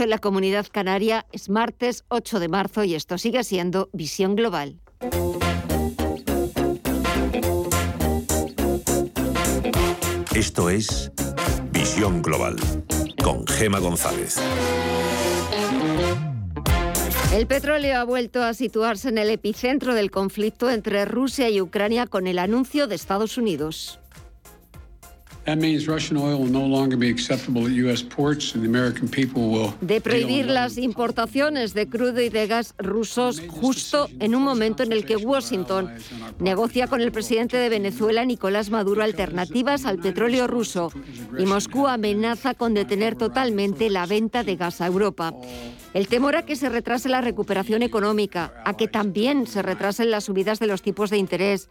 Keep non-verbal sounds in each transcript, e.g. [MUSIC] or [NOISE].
En la comunidad canaria es martes 8 de marzo y esto sigue siendo Visión Global. Esto es Visión Global con Gema González. El petróleo ha vuelto a situarse en el epicentro del conflicto entre Rusia y Ucrania con el anuncio de Estados Unidos de prohibir las importaciones de crudo y de gas rusos justo en un momento en el que Washington negocia con el presidente de Venezuela, Nicolás Maduro, alternativas al petróleo ruso. y Moscú amenaza con detener totalmente la venta de gas a Europa. El temor a que se retrase la recuperación económica, a que también se retrasen las subidas de los tipos de interés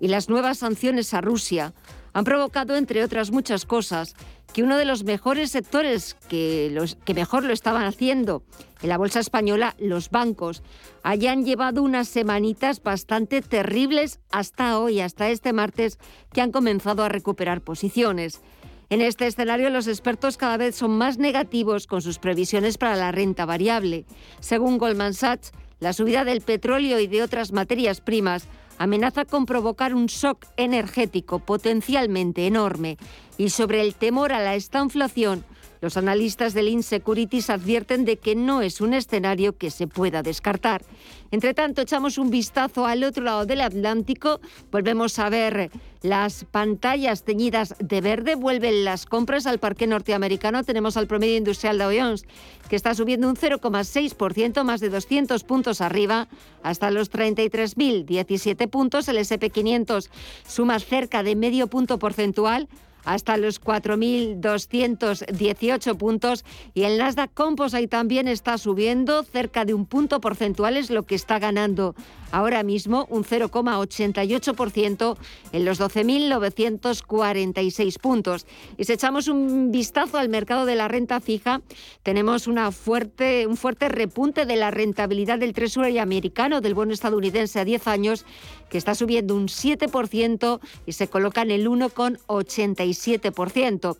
y las nuevas sanciones a Rusia han provocado, entre otras muchas cosas, que uno de los mejores sectores que, mejor lo estaban haciendo en la bolsa española, los bancos, hayan llevado unas semanitas bastante terribles hasta hoy, hasta este martes, que han comenzado a recuperar posiciones. En este escenario, los expertos cada vez son más negativos con sus previsiones para la renta variable. Según Goldman Sachs, la subida del petróleo y de otras materias primas amenaza con provocar un shock energético potencialmente enorme. Y sobre el temor a la estanflación, los analistas del Insecurities advierten de que no es un escenario que se pueda descartar. Entre tanto, echamos un vistazo al otro lado del Atlántico, volvemos a ver las pantallas teñidas de verde, vuelven las compras al parque norteamericano, tenemos al promedio industrial de Jones que está subiendo un 0,6%, más de 200 puntos arriba, hasta los 33.017 puntos, el SP500 suma cerca de medio punto porcentual, hasta los 4.218 puntos. Y el Nasdaq Composite también está subiendo cerca de un punto porcentual, es lo que está ganando ahora mismo un 0,88% en los 12.946 puntos. Y si echamos un vistazo al mercado de la renta fija, tenemos una fuerte, un fuerte repunte de la rentabilidad del Treasury americano, del bono estadounidense a 10 años, que está subiendo un 7% y se coloca en el 1,87%.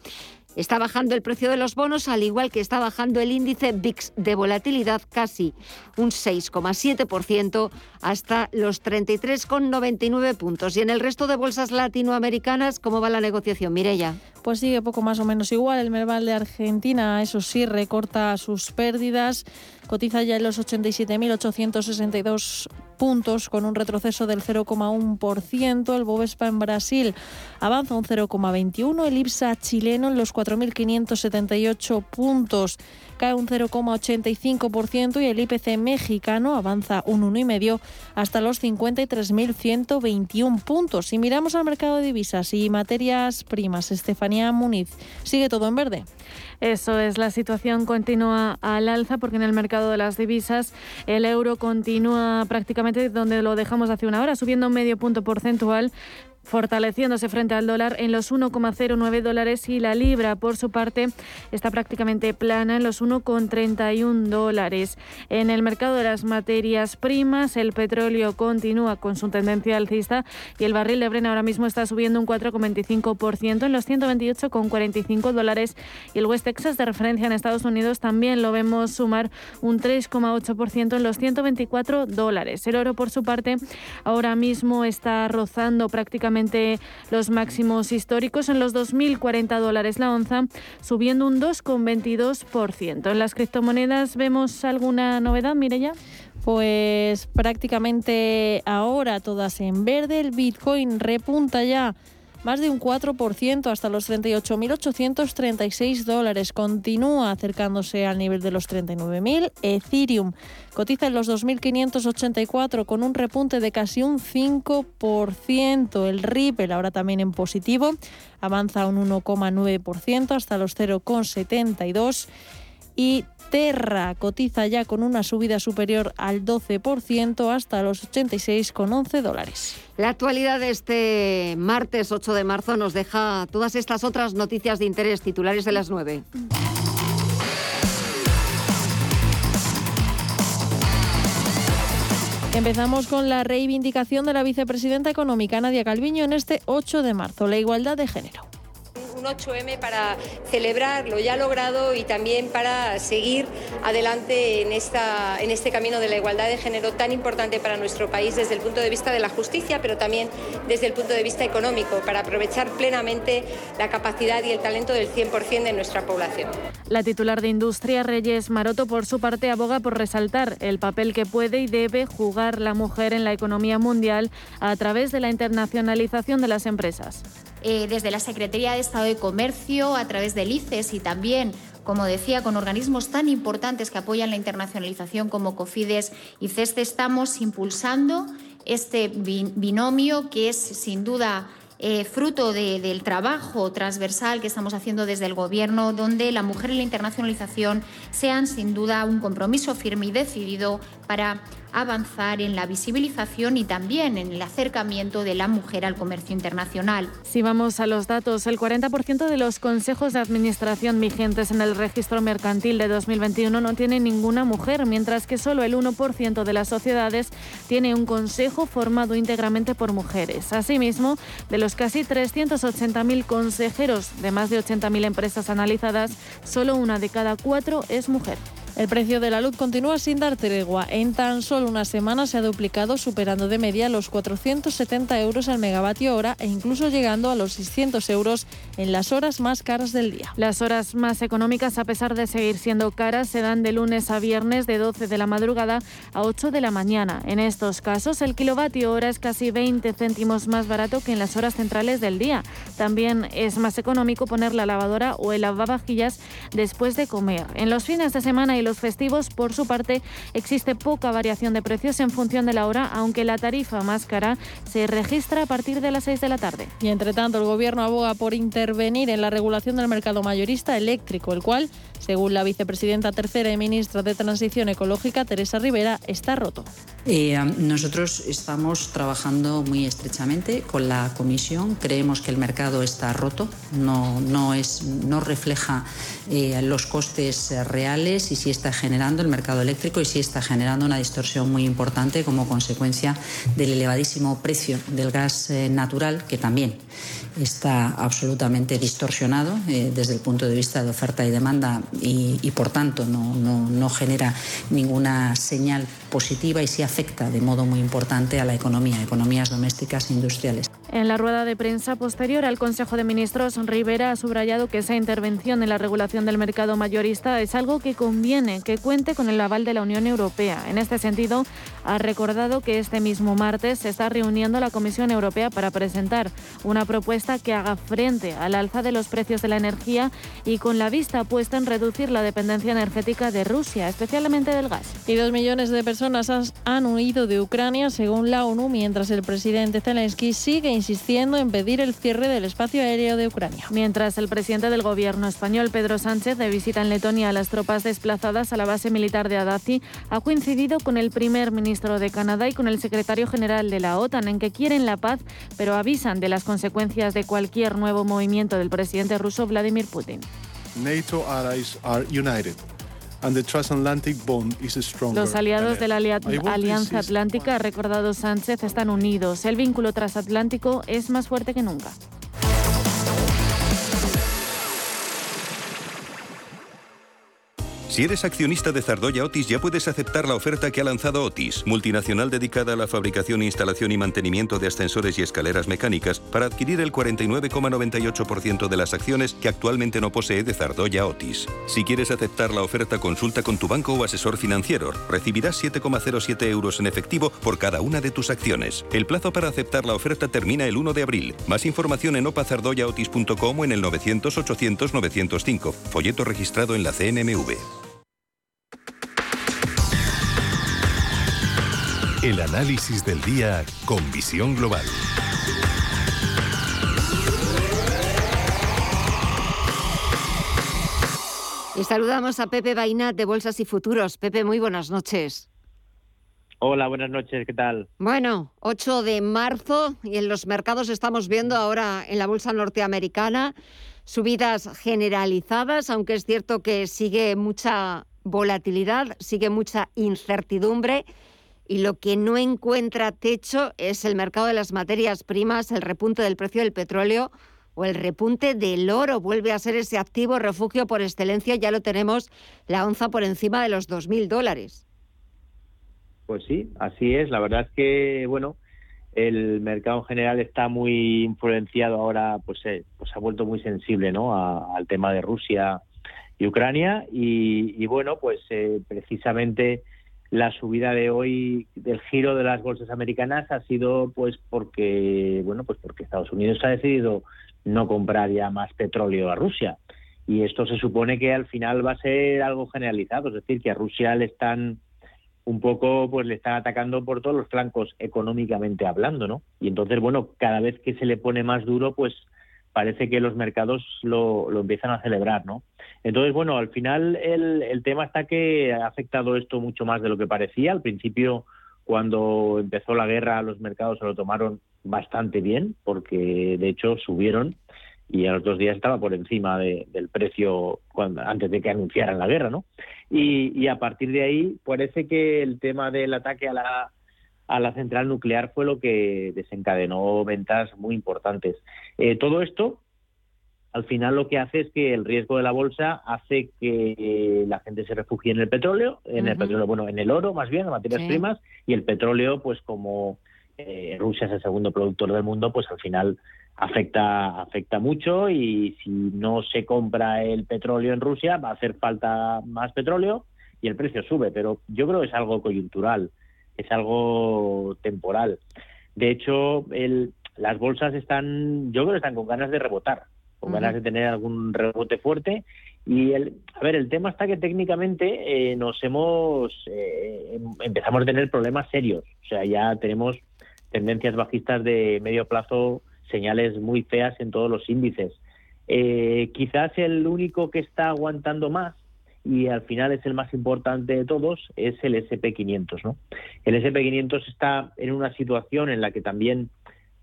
Está bajando el precio de los bonos, al igual que está bajando el índice VIX de volatilidad casi un 6,7% hasta los 33,99 puntos. Y en el resto de bolsas latinoamericanas, ¿cómo va la negociación, Mirella? Pues sigue poco más o menos igual. El Merval de Argentina, eso sí, recorta sus pérdidas. Cotiza ya en los 87.862 puntos con un retroceso del 0,1%. El Bovespa en Brasil avanza un 0,21%. El IPSA chileno en los 4.578 puntos cae un 0,85% y el IPC mexicano avanza un 1,5% hasta los 53.121 puntos. Si miramos al mercado de divisas y materias primas, Estefanía Muniz, ¿sigue todo en verde? Eso es, la situación continúa al alza porque en el mercado de las divisas el euro continúa prácticamente donde lo dejamos hace una hora, subiendo medio punto porcentual fortaleciéndose frente al dólar en los 1,09 dólares y la libra, por su parte, está prácticamente plana en los 1,31 dólares. En el mercado de las materias primas, el petróleo continúa con su tendencia alcista y el barril de Brent ahora mismo está subiendo un 4,25% en los 128,45 dólares y el West Texas de referencia en Estados Unidos también lo vemos sumar un 3,8% en los 124 dólares. El oro, por su parte, ahora mismo está rozando prácticamente los máximos históricos en los 2.040 dólares la onza, subiendo un 2,22%. En las criptomonedas vemos alguna novedad, Mireya. Pues prácticamente ahora todas en verde, el Bitcoin repunta ya más de un 4% hasta los 38.836 dólares. Continúa acercándose al nivel de los 39.000. Ethereum cotiza en los 2.584 con un repunte de casi un 5%. El Ripple ahora también en positivo avanza un 1,9% hasta los 0,72 y Terra cotiza ya con una subida superior al 12% hasta los 86,11 dólares. La actualidad de este martes 8 de marzo nos deja todas estas otras noticias de interés titulares de las 9. Empezamos con la reivindicación de la vicepresidenta económica Nadia Calviño en este 8 de marzo, la igualdad de género un 8M para celebrar lo ya logrado y también para seguir adelante en, esta, en este camino de la igualdad de género tan importante para nuestro país desde el punto de vista de la justicia, pero también desde el punto de vista económico, para aprovechar plenamente la capacidad y el talento del 100% de nuestra población. La titular de Industria, Reyes Maroto, por su parte, aboga por resaltar el papel que puede y debe jugar la mujer en la economía mundial a través de la internacionalización de las empresas. Eh, desde la Secretaría de Estado de Comercio, a través del ICES y también como decía, con organismos tan importantes que apoyan la internacionalización como COFIDES y CESTE, estamos impulsando este binomio que es sin duda eh, fruto del trabajo transversal que estamos haciendo desde el Gobierno, donde la mujer y la internacionalización sean sin duda un compromiso firme y decidido para avanzar en la visibilización y también en el acercamiento de la mujer al comercio internacional. Si vamos a los datos, el 40% de los consejos de administración vigentes en el registro mercantil de 2021 no tiene ninguna mujer, mientras que solo el 1% de las sociedades tiene un consejo formado íntegramente por mujeres. Asimismo, de los casi 380.000 consejeros de más de 80.000 empresas analizadas, solo una de cada cuatro es mujer. El precio de la luz continúa sin dar tregua. En tan solo una semana se ha duplicado, superando de media los 470 euros al megavatio hora e incluso llegando a los 600 euros en las horas más caras del día. Las horas más económicas, a pesar de seguir siendo caras, se dan de lunes a viernes de 12 de la madrugada a 8 de la mañana. En estos casos, el kilovatio hora es casi 20 céntimos más barato que en las horas centrales del día. También es más económico poner la lavadora o el lavavajillas después de comer. En los fines de semana y los festivos, por su parte, existe poca variación de precios en función de la hora, aunque la tarifa más cara se registra a partir de las 6 de la tarde. Y entre tanto, el Gobierno aboga por intervenir en la regulación del mercado mayorista eléctrico, el cual, según la vicepresidenta tercera y ministra de Transición Ecológica, Teresa Rivera, está roto. Eh, nosotros estamos trabajando muy estrechamente con la Comisión. Creemos que el mercado está roto, no, no, es, no refleja eh, los costes reales y si está generando el mercado eléctrico y sí está generando una distorsión muy importante como consecuencia del elevadísimo precio del gas eh, natural, que también está absolutamente distorsionado eh, desde el punto de vista de oferta y demanda y, por tanto no, no, genera ninguna señal positiva y sí afecta de modo muy importante a la economía, economías domésticas e industriales. En la rueda de prensa posterior al Consejo de Ministros, Rivera ha subrayado que esa intervención en la regulación del mercado mayorista es algo que conviene que cuente con el aval de la Unión Europea. En este sentido, ha recordado que este mismo martes se está reuniendo la Comisión Europea para presentar una propuesta que haga frente al alza de los precios de la energía y con la vista puesta en reducir la dependencia energética de Rusia, especialmente del gas. Y dos millones de personas han huido de Ucrania, según la ONU, mientras el presidente Zelensky sigue insistiendo en pedir el cierre del espacio aéreo de Ucrania. Mientras el presidente del gobierno español, Pedro Sánchez, de visita en Letonia a las tropas desplazadas a la base militar de Adazi, ha coincidido con el primer ministro de Canadá y con el secretario general de la OTAN en que quieren la paz, pero avisan de las consecuencias de cualquier nuevo movimiento del presidente ruso Vladimir Putin. NATO allies are united. And the transatlantic bond is stronger Los aliados de la Alianza Atlántica, ha recordado Sánchez, están unidos. El vínculo transatlántico es más fuerte que nunca. Si eres accionista de Zardoya Otis ya puedes aceptar la oferta que ha lanzado Otis, multinacional dedicada a la fabricación, instalación y mantenimiento de ascensores y escaleras mecánicas, para adquirir el 49,98% de las acciones que actualmente no posee de Zardoya Otis. Si quieres aceptar la oferta, consulta con tu banco o asesor financiero. Recibirás 7,07 euros en efectivo por cada una de tus acciones. El plazo para aceptar la oferta termina el 1 de abril. Más información en opazardoyaotis.com o en el 900 800 905. Folleto registrado en la CNMV. El análisis del día con visión global. Y saludamos a Pepe Bainat de Bolsas y Futuros. Pepe, muy buenas noches. Hola, buenas noches, ¿qué tal? Bueno, 8 de marzo y en los mercados estamos viendo ahora en la bolsa norteamericana subidas generalizadas, aunque es cierto que sigue mucha volatilidad, sigue mucha incertidumbre y lo que no encuentra techo es el mercado de las materias primas, el repunte del precio del petróleo o el repunte del oro vuelve a ser ese activo refugio por excelencia. Ya lo tenemos la onza por encima de los 2.000 dólares. Pues sí, así es. La verdad es que, bueno, el mercado en general está muy influenciado ahora, pues, eh, pues ha vuelto muy sensible, ¿no? al tema de Rusia y Ucrania y, bueno, pues eh, precisamente la subida de hoy del giro de las bolsas americanas ha sido pues porque bueno pues porque Estados Unidos ha decidido no comprar ya más petróleo a Rusia. Y esto se supone que al final va a ser algo generalizado es decir que a Rusia le están un poco pues le están atacando por todos los flancos económicamente hablando no y entonces bueno cada vez que se le pone más duro pues parece que los mercados lo, lo empiezan a celebrar, ¿no? Entonces, bueno, al final el, el tema está que ha afectado esto mucho más de lo que parecía. Al principio, cuando empezó la guerra, los mercados se lo tomaron bastante bien, porque de hecho subieron y a los dos días estaba por encima del precio antes de que anunciaran la guerra, ¿no? Y, y a partir de ahí parece que el tema del ataque a la a la central nuclear fue lo que desencadenó ventas muy importantes. Eh, todo esto, al final, lo que hace es que el riesgo de la bolsa hace que la gente se refugie en el petróleo, en el petróleo, bueno, en el oro más bien, en materias primas, y el petróleo, pues como eh, Rusia es el segundo productor del mundo, pues al final afecta afecta mucho y si no se compra el petróleo en Rusia va a hacer falta más petróleo y el precio sube, pero yo creo que es algo coyuntural es algo temporal. De hecho, el, las bolsas están, yo creo que están con ganas de rebotar, con ganas de tener algún rebote fuerte. Y el, a ver, el tema está que técnicamente eh, nos hemos eh, em, empezamos a tener problemas serios. O sea, ya tenemos tendencias bajistas de medio plazo, señales muy feas en todos los índices. Eh, quizás el único que está aguantando más y al final es el más importante de todos, es el SP500. ¿no? El SP500 está en una situación en la que también,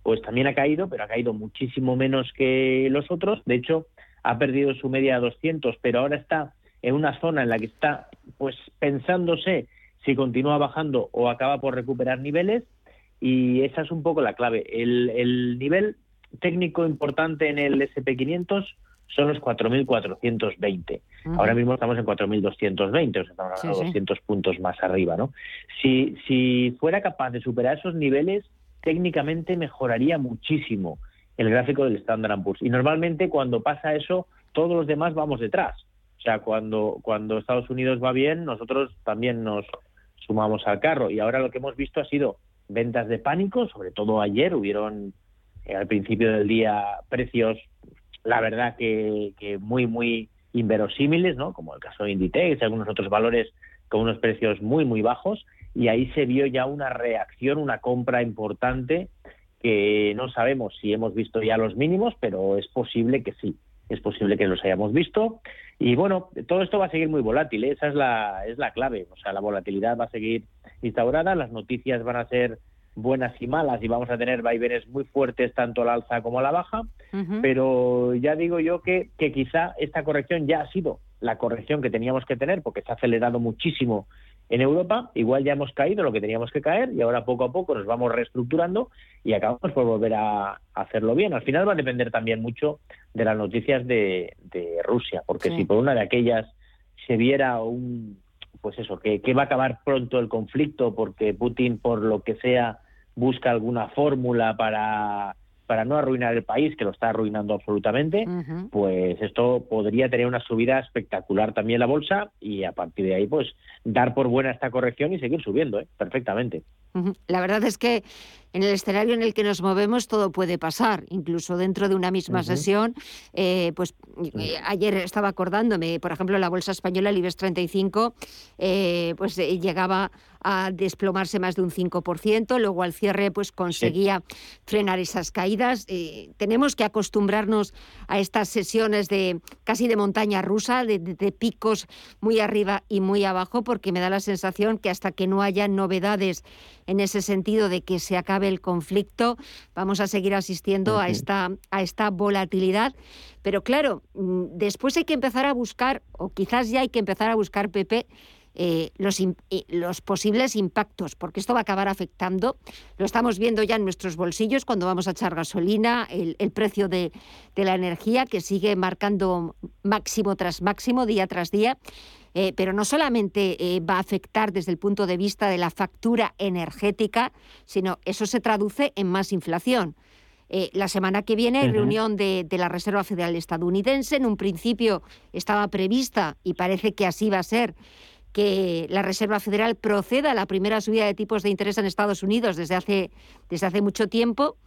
pues también ha caído, pero ha caído muchísimo menos que los otros. De hecho, ha perdido su media de 200, pero ahora está en una zona en la que está pues pensándose si continúa bajando o acaba por recuperar niveles y esa es un poco la clave. El, el nivel técnico importante en el SP500 son los 4.420. Ahora mismo estamos en 4.220, o sea, estamos a 200 puntos más arriba, ¿no? Si, si fuera capaz de superar esos niveles, técnicamente mejoraría muchísimo el gráfico del Standard Poor's. Y normalmente cuando pasa eso, todos los demás vamos detrás. O sea, cuando, cuando Estados Unidos va bien, nosotros también nos sumamos al carro. Y ahora lo que hemos visto ha sido ventas de pánico, sobre todo ayer hubieron eh, al principio del día precios la verdad que, muy, muy inverosímiles, ¿no? Como el caso de Inditex y algunos otros valores con unos precios muy, muy bajos. Y ahí se vio ya una reacción, una compra importante que no sabemos si hemos visto ya los mínimos, pero es posible que sí, es posible que los hayamos visto. Y bueno, todo esto va a seguir muy volátil, ¿eh? esa es la, es la clave. O sea, la volatilidad va a seguir instaurada, las noticias van a ser buenas y malas y vamos a tener vaivenes muy fuertes tanto a la alza como a la baja, pero ya digo yo que, que quizá esta corrección ya ha sido la corrección que teníamos que tener porque se ha acelerado muchísimo en Europa, igual ya hemos caído lo que teníamos que caer y ahora poco a poco nos vamos reestructurando y acabamos por volver a hacerlo bien. Al final va a depender también mucho de las noticias de, de Rusia, porque si por una de aquellas se viera un, pues eso, que, que va a acabar pronto el conflicto porque Putin, por lo que sea, busca alguna fórmula para, para no arruinar el país, que lo está arruinando absolutamente, pues esto podría tener una subida espectacular también la bolsa y a partir de ahí, pues dar por buena esta corrección y seguir subiendo, ¿eh? perfectamente. La verdad es que en el escenario en el que nos movemos todo puede pasar, incluso dentro de una misma sesión. Eh, pues eh, ayer estaba acordándome, por ejemplo, la bolsa española, el IBEX 35, eh, pues llegaba a desplomarse más de un 5%, luego al cierre pues conseguía frenar esas caídas. tenemos que acostumbrarnos a estas sesiones de casi de montaña rusa, de, de picos muy arriba y muy abajo, porque me da la sensación que hasta que no haya novedades en ese sentido de que se acabe el conflicto, vamos a seguir asistiendo a, esta, a esta volatilidad. Pero claro, mm, después hay que empezar a buscar, o quizás ya hay que empezar a buscar, Pepe, eh, los, los, posibles impactos, porque esto va a acabar afectando. Lo estamos viendo ya en nuestros bolsillos cuando vamos a echar gasolina, el, precio de, la energía que sigue marcando máximo tras máximo, día tras día. Eh, pero no solamente eh, va a afectar desde el punto de vista de la factura energética, sino eso se traduce en más inflación. la semana que viene hay reunión de, de, la Reserva Federal estadounidense. En un principio estaba prevista, y parece que así va a ser, que la Reserva Federal proceda a la primera subida de tipos de interés en Estados Unidos desde hace, desde hace mucho tiempo,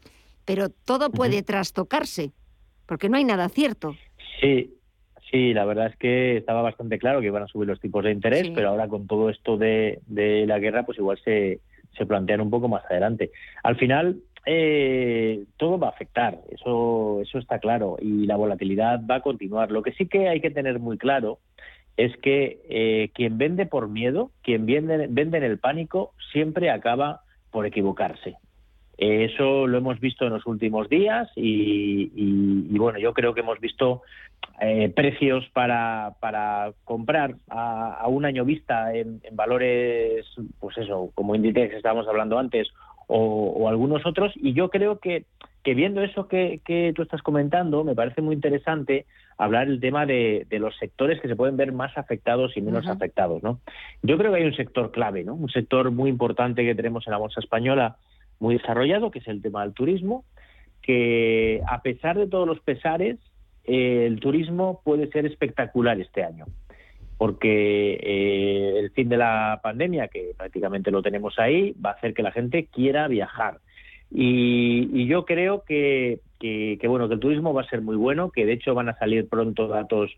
pero todo puede trastocarse, porque no hay nada cierto. Sí, sí, la verdad es que estaba bastante claro que iban a subir los tipos de interés, pero ahora con todo esto de, la guerra, pues igual se, se plantean un poco más adelante. Al final, eh, todo va a afectar, eso, eso está claro, y la volatilidad va a continuar. Lo que sí que hay que tener muy claro es que eh, quien vende por miedo, quien vende, vende en el pánico, siempre acaba por equivocarse. Eso lo hemos visto en los últimos días y, bueno, yo creo que hemos visto eh, precios para, para comprar a, un año vista en, valores, pues eso, como Inditex estábamos hablando antes, o, algunos otros, y yo creo que, que viendo eso que, que tú estás comentando, me parece muy interesante hablar el tema de, los sectores que se pueden ver más afectados y menos afectados, ¿no? Yo creo que hay un sector clave, ¿no? Un sector muy importante que tenemos en la bolsa española, muy desarrollado, que es el tema del turismo, que a pesar de todos los pesares, eh, el turismo puede ser espectacular este año, porque eh, el fin de la pandemia, que prácticamente lo tenemos ahí, va a hacer que la gente quiera viajar. y yo creo que, que, bueno, que el turismo va a ser muy bueno, que de hecho van a salir pronto datos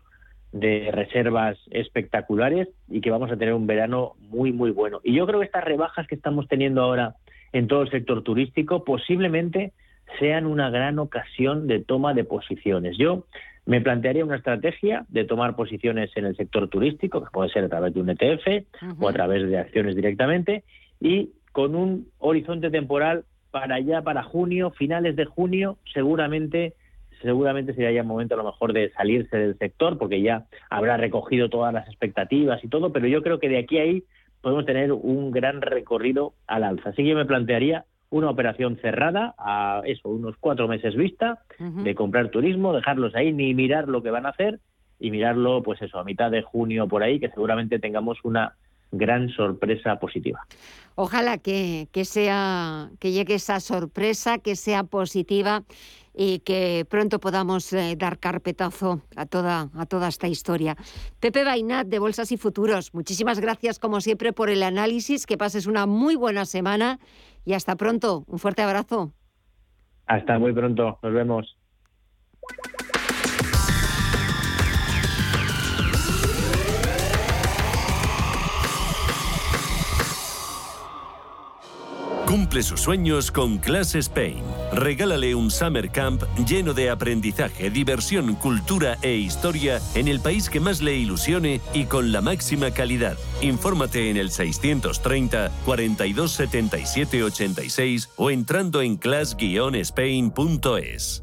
de reservas espectaculares y que vamos a tener un verano muy, muy bueno. Y yo creo que estas rebajas que estamos teniendo ahora en todo el sector turístico posiblemente sean una gran ocasión de toma de posiciones. Yo me plantearía una estrategia de tomar posiciones en el sector turístico, que puede ser a través de un ETF o a través de acciones directamente, y con un horizonte temporal para allá, para junio, finales de junio, seguramente seguramente sería ya el momento a lo mejor de salirse del sector porque ya habrá recogido todas las expectativas y todo, pero yo creo que de aquí a ahí podemos tener un gran recorrido al alza. Así que yo me plantearía una operación cerrada a eso, unos cuatro meses vista, de comprar turismo, dejarlos ahí, ni mirar lo que van a hacer y mirarlo, pues eso, a mitad de junio por ahí, que seguramente tengamos una gran sorpresa positiva. Ojalá que, sea, que llegue esa sorpresa, que sea positiva y que pronto podamos eh, dar carpetazo a toda, a toda esta historia. Pepe Bainat, de Bolsas y Futuros, muchísimas gracias como siempre por el análisis, que pases una muy buena semana y hasta pronto. Un fuerte abrazo. Hasta muy pronto, nos vemos. Cumple sus sueños con Class Spain. Regálale un summer camp lleno de aprendizaje, diversión, cultura e historia en el país que más le ilusione y con la máxima calidad. Infórmate en el 630 42 77 86 o entrando en class-spain.es.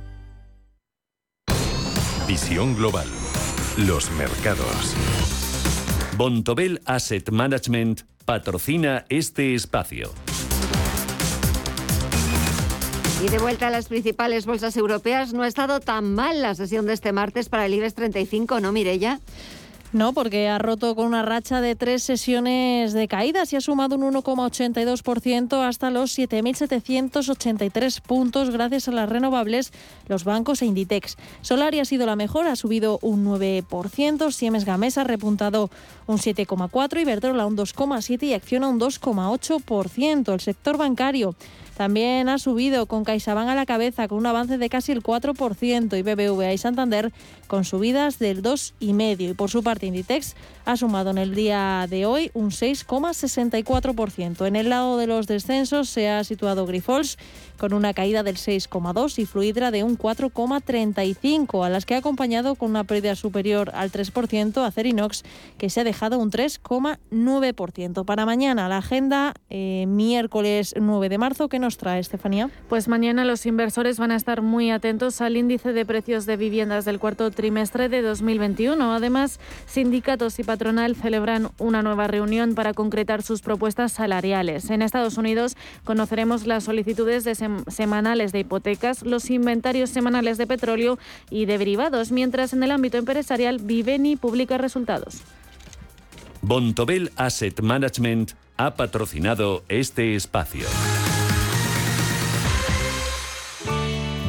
Visión global. Los mercados. Bontobel Asset Management patrocina este espacio. Y de vuelta a las principales bolsas europeas, no ha estado tan mal la sesión de este martes para el IBEX 35, ¿no, Mirella? No, porque ha roto con una racha de tres sesiones de caídas y ha sumado un 1,82% hasta los 7.783 puntos gracias a las renovables, los bancos e Inditex. Solari ha sido la mejor, ha subido un 9%, Siemens Gamesa ha repuntado un 7,4%, Iberdrola un 2,7% y Acciona un 2,8%. El sector bancario también ha subido con CaixaBank a la cabeza con un avance de casi el 4% y BBVA y Santander con subidas del 2,5%. Y por su parte Inditex ha sumado en el día de hoy un 6,64%. En el lado de los descensos se ha situado Grifols con una caída del 6,2 y Fluidra de un 4,35, a las que ha acompañado con una pérdida superior al 3% a Cerinox, que se ha dejado un 3,9%. Para mañana, la agenda eh, miércoles 9 de marzo, ¿qué nos trae, Estefanía? Pues mañana los inversores van a estar muy atentos al índice de precios de viviendas del cuarto trimestre de 2021. Además, sindicatos y patronal celebran una nueva reunión para concretar sus propuestas salariales. En Estados Unidos conoceremos las solicitudes de semanales de hipotecas, los inventarios semanales de petróleo y de derivados, mientras en el ámbito empresarial Viveni publica resultados. Bontobel Asset Management ha patrocinado este espacio.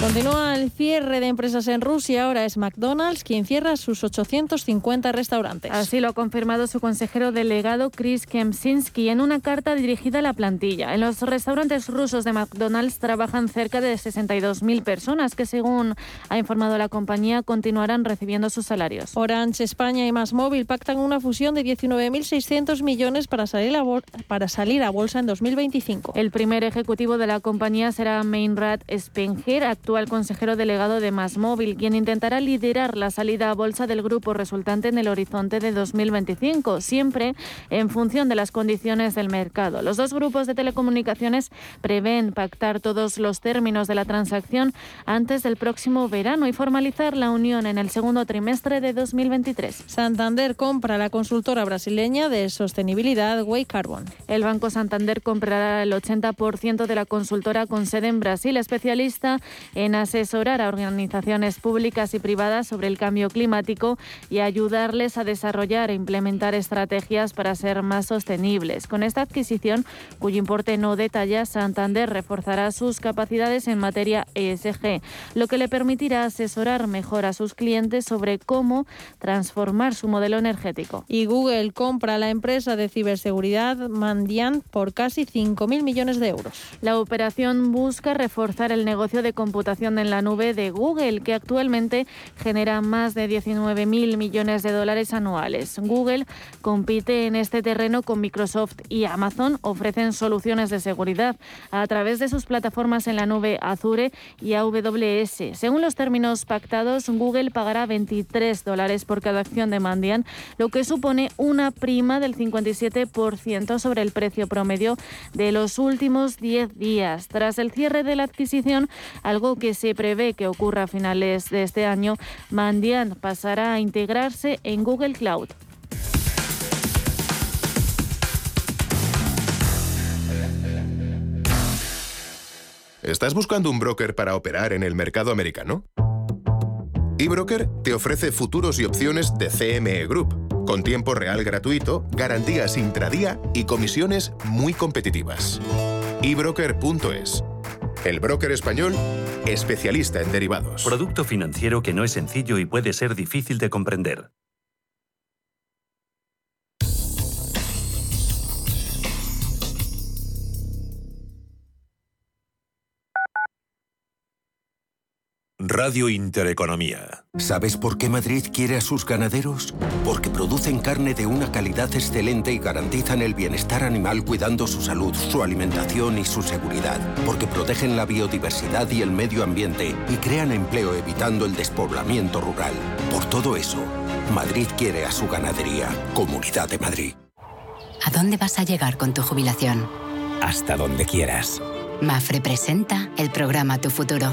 Continúa el cierre de empresas en Rusia. Ahora es McDonald's quien cierra sus 850 restaurantes. Así lo ha confirmado su consejero delegado Chris Kemsinski en una carta dirigida a la plantilla. En los restaurantes rusos de McDonald's trabajan cerca de 62.000 personas que, según ha informado la compañía, continuarán recibiendo sus salarios. Orange España y Móvil pactan una fusión de 19.600 millones para salir, a para salir a bolsa en 2025. El primer ejecutivo de la compañía será Mainrad Spenger, actual consejero delegado de Móvil, quien intentará liderar la salida a bolsa del grupo resultante en el horizonte de 2025, siempre en función de las condiciones del mercado. Los dos grupos de telecomunicaciones prevén pactar todos los términos de la transacción antes del próximo verano y formalizar la unión en el segundo trimestre de 2023. Santander compra la consultora brasileña de sostenibilidad Way Carbon. El Banco Santander comprará el 80% de la consultora con sede en Brasil, especialista en asesorar a organizaciones públicas y privadas sobre el cambio climático y ayudarles a desarrollar e implementar estrategias para ser más sostenibles. Con esta adquisición, cuyo importe no detalla, Santander reforzará sus capacidades en materia ESG, lo que le permitirá asesorar mejor a sus clientes sobre cómo transformar su modelo energético. Y Google compra la empresa de ciberseguridad Mandiant por casi 5.000 millones de euros. La operación busca reforzar el negocio de computación en la nube de Google, que actualmente genera más de 19.000 millones de dólares anuales. Google compite en este terreno con Microsoft y Amazon, ofrecen soluciones de seguridad a través de sus plataformas en la nube Azure y AWS. Según los términos pactados, Google pagará 23 dólares por cada acción de Mandiant, lo que supone una prima del 57% sobre el precio promedio de los últimos 10 días. Tras el cierre de la adquisición, algo que se prevé que ocurra a finales de este año, Mandiant pasará a integrarse en Google Cloud. ¿Estás buscando un broker para operar en el mercado americano? eBroker te ofrece futuros y opciones de CME Group, con tiempo real gratuito, garantías intradía y comisiones muy competitivas. ebroker.es el broker español, especialista en derivados. Producto financiero que no es sencillo y puede ser difícil de comprender. Radio Intereconomía. ¿Sabes por qué Madrid quiere a sus ganaderos? Porque producen carne de una calidad excelente y garantizan el bienestar animal cuidando su salud, su alimentación y su seguridad. Porque protegen la biodiversidad y el medio ambiente y crean empleo evitando el despoblamiento rural. Por todo eso, Madrid quiere a su ganadería. Comunidad de Madrid. ¿A dónde vas a llegar con tu jubilación? Hasta donde quieras. Mafre presenta el programa Tu Futuro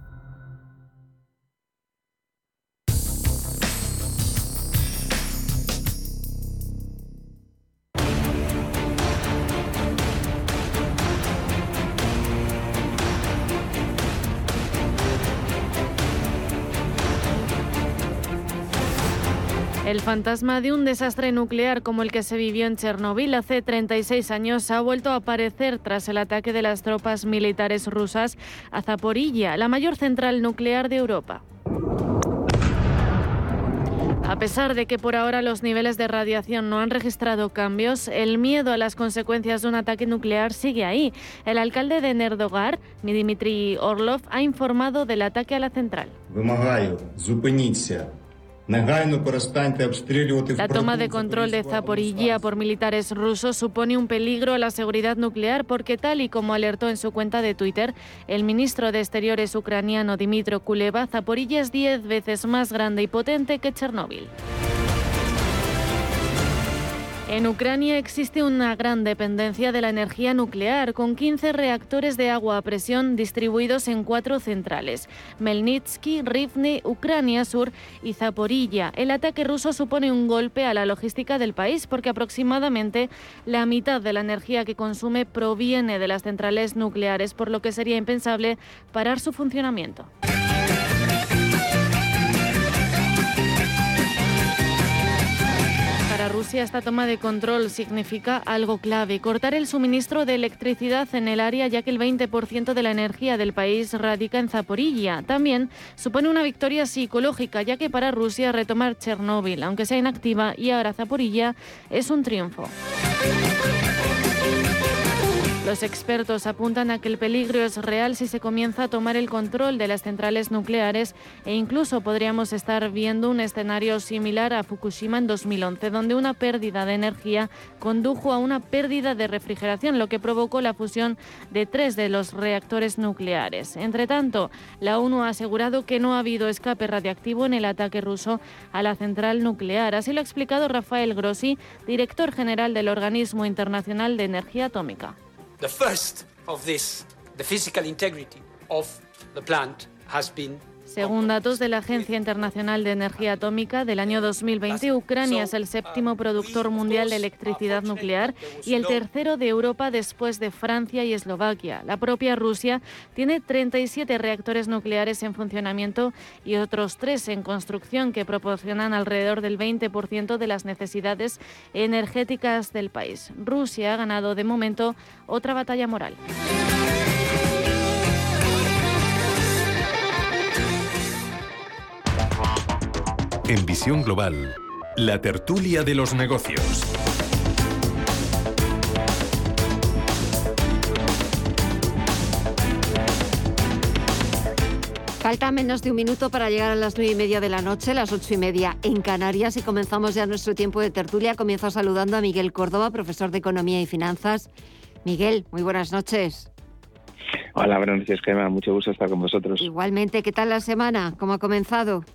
El fantasma de un desastre nuclear como el que se vivió en Chernóbil hace 36 años ha vuelto a aparecer tras el ataque de las tropas militares rusas a Zaporilla, la mayor central nuclear de Europa. A pesar de que por ahora los niveles de radiación no han registrado cambios, el miedo a las consecuencias de un ataque nuclear sigue ahí. El alcalde de Nerdogar, Dmitry Orlov, ha informado del ataque a la central. La toma de control de Zaporilla por militares rusos supone un peligro a la seguridad nuclear porque tal y como alertó en su cuenta de Twitter el ministro de Exteriores ucraniano Dimitro Kuleva, Zaporilla es 10 veces más grande y potente que Chernóbil. En Ucrania existe una gran dependencia de la energía nuclear, con 15 reactores de agua a presión distribuidos en cuatro centrales: Melnitsky, Rivne, Ucrania Sur y Zaporilla. El ataque ruso supone un golpe a la logística del país porque aproximadamente la mitad de la energía que consume proviene de las centrales nucleares, por lo que sería impensable parar su funcionamiento. Rusia esta toma de control significa algo clave, cortar el suministro de electricidad en el área ya que el 20% de la energía del país radica en Zaporilla. También supone una victoria psicológica ya que para Rusia retomar Chernóbil, aunque sea inactiva, y ahora Zaporilla, es un triunfo. Los expertos apuntan a que el peligro es real si se comienza a tomar el control de las centrales nucleares e incluso podríamos estar viendo un escenario similar a Fukushima en 2011, donde una pérdida de energía condujo a una pérdida de refrigeración, lo que provocó la fusión de tres de los reactores nucleares. Entre tanto, la ONU ha asegurado que no ha habido escape radiactivo en el ataque ruso a la central nuclear. Así lo ha explicado Rafael Grossi, director general del Organismo Internacional de Energía Atómica. The first of this, the physical integrity of the plant has been según datos de la Agencia Internacional de Energía Atómica del año 2020, Ucrania es el séptimo productor mundial de electricidad nuclear y el tercero de Europa después de Francia y Eslovaquia. La propia Rusia tiene 37 reactores nucleares en funcionamiento y otros tres en construcción que proporcionan alrededor del 20% de las necesidades energéticas del país. Rusia ha ganado de momento otra batalla moral. En Visión Global, la tertulia de los negocios. Falta menos de un minuto para llegar a las nueve y media de la noche, las ocho y media en Canarias y comenzamos ya nuestro tiempo de tertulia. Comienzo saludando a Miguel Córdoba, profesor de Economía y Finanzas. Miguel, muy buenas noches. Hola, buenas noches, Crema. Mucho gusto estar con vosotros. Igualmente, ¿qué tal la semana? ¿Cómo ha comenzado?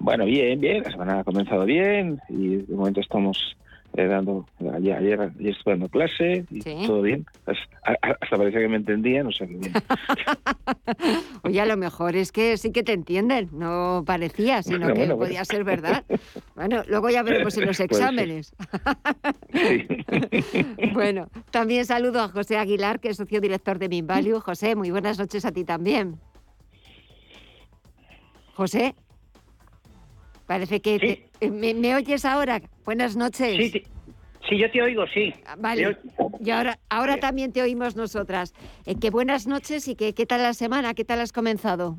Bueno, bien, bien. La semana ha comenzado bien y de momento estamos eh, dando ayer, ayer, ayer estuve dando clase y todo bien. Hasta, parecía que me entendían, o sea que bien. [LAUGHS] Oye, a lo mejor es que sí que te entienden, no parecía, sino que podía ser verdad. Bueno, luego ya veremos en los [LAUGHS] exámenes. [LAUGHS] bueno, también saludo a José Aguilar, que es socio director de Minvalue. José, muy buenas noches a ti también. José. Parece que... Eh, ¿me, oyes ahora? Buenas noches. Sí, sí. yo te oigo, sí. Ah, vale. Y ahora, ahora también te oímos nosotras. Eh, que buenas noches y que qué tal la semana, qué tal has comenzado.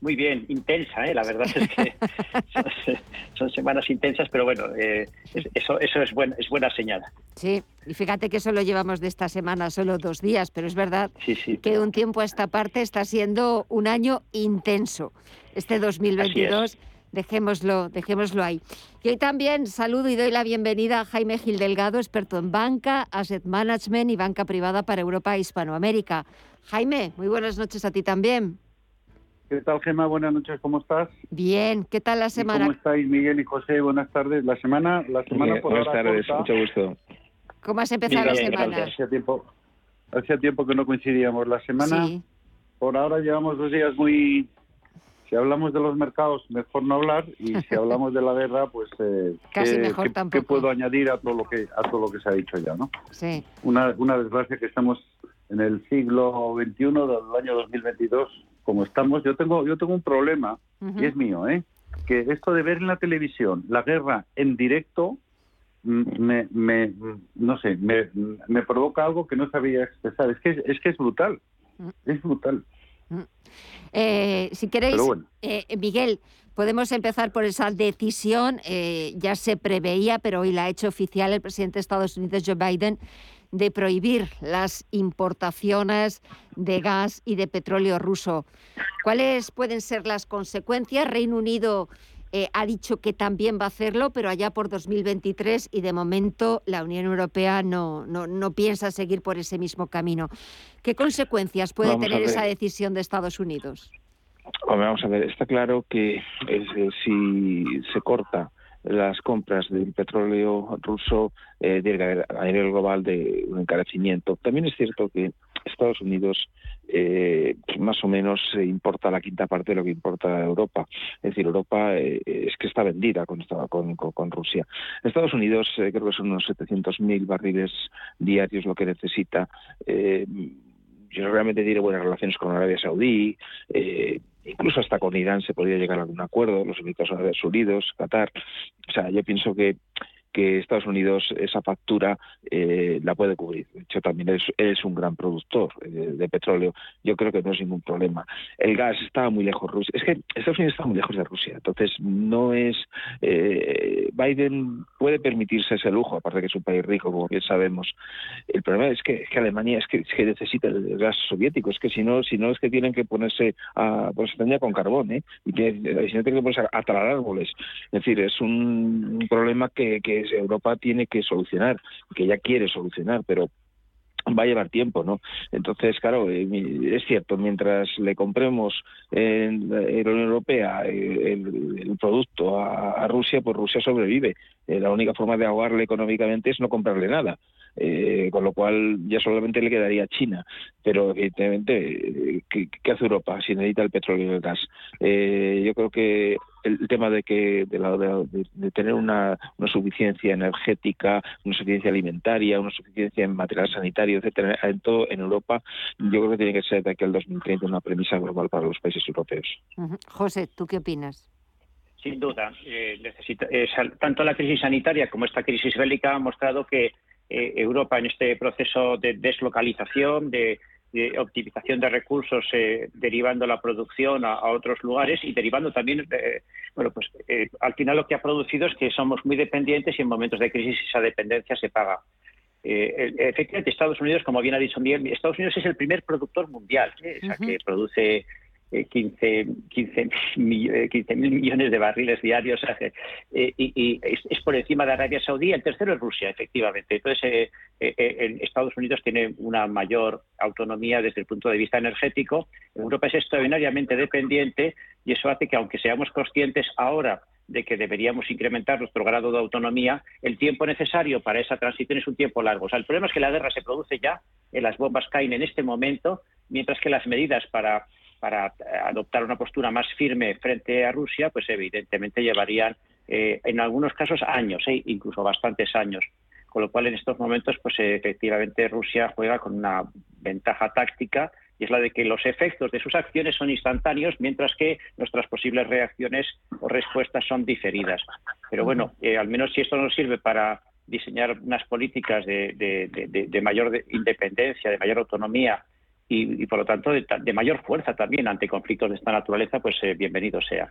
Muy bien, intensa, ¿eh? la verdad es que [LAUGHS] son, semanas intensas, pero bueno, eh, eso, eso es, buena, es buena señal. Sí, y fíjate que solo llevamos de esta semana solo dos días, pero es verdad que un tiempo a esta parte está siendo un año intenso. Este 2022 Dejémoslo, dejémoslo ahí. Y hoy también saludo y doy la bienvenida a Jaime Gil Delgado, experto en banca, asset management y banca privada para Europa e Hispanoamérica. Jaime, muy buenas noches a ti también. ¿Qué tal, Gemma? Buenas noches, ¿cómo estás? Bien, ¿qué tal la semana? ¿Cómo estáis, Miguel y José? Buenas tardes. La semana, la semana por Buenas tardes, mucho gusto. ¿Cómo has empezado la semana? Hacía tiempo, hacía tiempo que no coincidíamos. La semana, por ahora llevamos dos días muy si hablamos de los mercados, mejor no hablar, y si [LAUGHS] hablamos de la guerra, pues eh, Casi ¿qué, mejor ¿qué, puedo añadir a todo lo que a todo lo que se ha dicho ya, no? Sí. Una, una desgracia que estamos en el siglo XXI del año 2022, como estamos. Yo tengo yo tengo un problema y es mío, ¿eh? Que esto de ver en la televisión la guerra en directo mm, me, me no sé, me, me provoca algo que no sabía expresar. Es que es que es brutal, mm. es brutal. Mm. Eh, si queréis, eh, Miguel, podemos empezar por esa decisión. Eh, ya se preveía, pero hoy la ha hecho oficial el presidente de Estados Unidos, Joe Biden, de prohibir las importaciones de gas y de petróleo ruso. ¿Cuáles pueden ser las consecuencias? Reino Unido eh, ha dicho que también va a hacerlo, pero allá por 2023 y de momento la Unión Europea no, no, no piensa seguir por ese mismo camino. ¿Qué consecuencias puede tener esa decisión de Estados Unidos? vamos a ver, está claro que eh, si se corta las compras del petróleo ruso eh, a nivel global de un encarecimiento. También es cierto que Estados Unidos eh, más o menos importa la quinta parte de lo que importa Europa. Es decir, Europa eh, es que está vendida con, con, con Rusia. Estados Unidos eh, creo que son unos 700.000 barriles diarios lo que necesita. yo realmente tiene buenas relaciones con Arabia Saudí, incluso hasta con Irán se podría llegar a algún acuerdo, los Emiratos Árabes Unidos, Qatar. O sea, yo pienso que que Estados Unidos esa factura eh, la puede cubrir. De hecho, también es, un gran productor eh, de, petróleo. Yo creo que no es ningún problema. El gas está muy lejos. Rusia. Es que Estados Unidos está muy lejos de Rusia. Entonces, no es. Eh, Biden puede permitirse ese lujo, aparte que es un país rico, como bien sabemos. El problema es que, Alemania es que, necesita el gas soviético. Es que si no, si no es que tienen que ponerse a. Pues tendría con carbón, ¿eh? Y, si no tienen que ponerse a, talar árboles. Es decir, es un, problema que Europa tiene que solucionar, que ya quiere solucionar, pero va a llevar tiempo, ¿no? Entonces, claro, eh, es cierto, mientras le compremos en, la Unión Europea eh, el, producto a, Rusia, pues Rusia sobrevive. Eh, la única forma de ahogarle económicamente es no comprarle nada. con lo cual ya solamente le quedaría China. Pero evidentemente, ¿qué, hace Europa si necesita el petróleo y el gas? yo creo que el tema de que de, la, de, tener una, suficiencia energética, una suficiencia alimentaria, una suficiencia en material sanitario, etcétera, en todo en Europa, yo creo que tiene que ser de aquí al 2030 una premisa global para los países europeos. José, ¿tú qué opinas? Sin duda, eh, necesita, tanto la crisis sanitaria como esta crisis bélica han mostrado que eh, Europa en este proceso de deslocalización, de de optimización de recursos eh, derivando la producción a, otros lugares y derivando también, eh, bueno, pues eh, al final lo que ha producido es que somos muy dependientes y en momentos de crisis esa dependencia se paga. efectivamente, Estados Unidos, como bien ha dicho Miguel, Estados Unidos es el primer productor mundial, o sea, que produce 15, 15, mil millones de barriles diarios [LAUGHS] eh, y, es, por encima de Arabia Saudí. El tercero es Rusia, efectivamente. Entonces, eh, eh, Estados Unidos tiene una mayor autonomía desde el punto de vista energético. Europa es extraordinariamente dependiente y eso hace que, aunque seamos conscientes ahora de que deberíamos incrementar nuestro grado de autonomía, el tiempo necesario para esa transición es un tiempo largo. O sea, el problema es que la guerra se produce ya, las bombas caen en este momento, mientras que las medidas para, para adoptar una postura más firme frente a Rusia, pues evidentemente llevarían eh, en algunos casos años, eh, incluso bastantes años. Con lo cual, en estos momentos, pues efectivamente Rusia juega con una ventaja táctica y es la de que los efectos de sus acciones son instantáneos, mientras que nuestras posibles reacciones o respuestas son diferidas. Pero bueno, eh, al menos si esto nos sirve para diseñar unas políticas de, mayor independencia, de mayor autonomía y, por lo tanto de, mayor fuerza también ante conflictos de esta naturaleza, pues eh, bienvenido sea.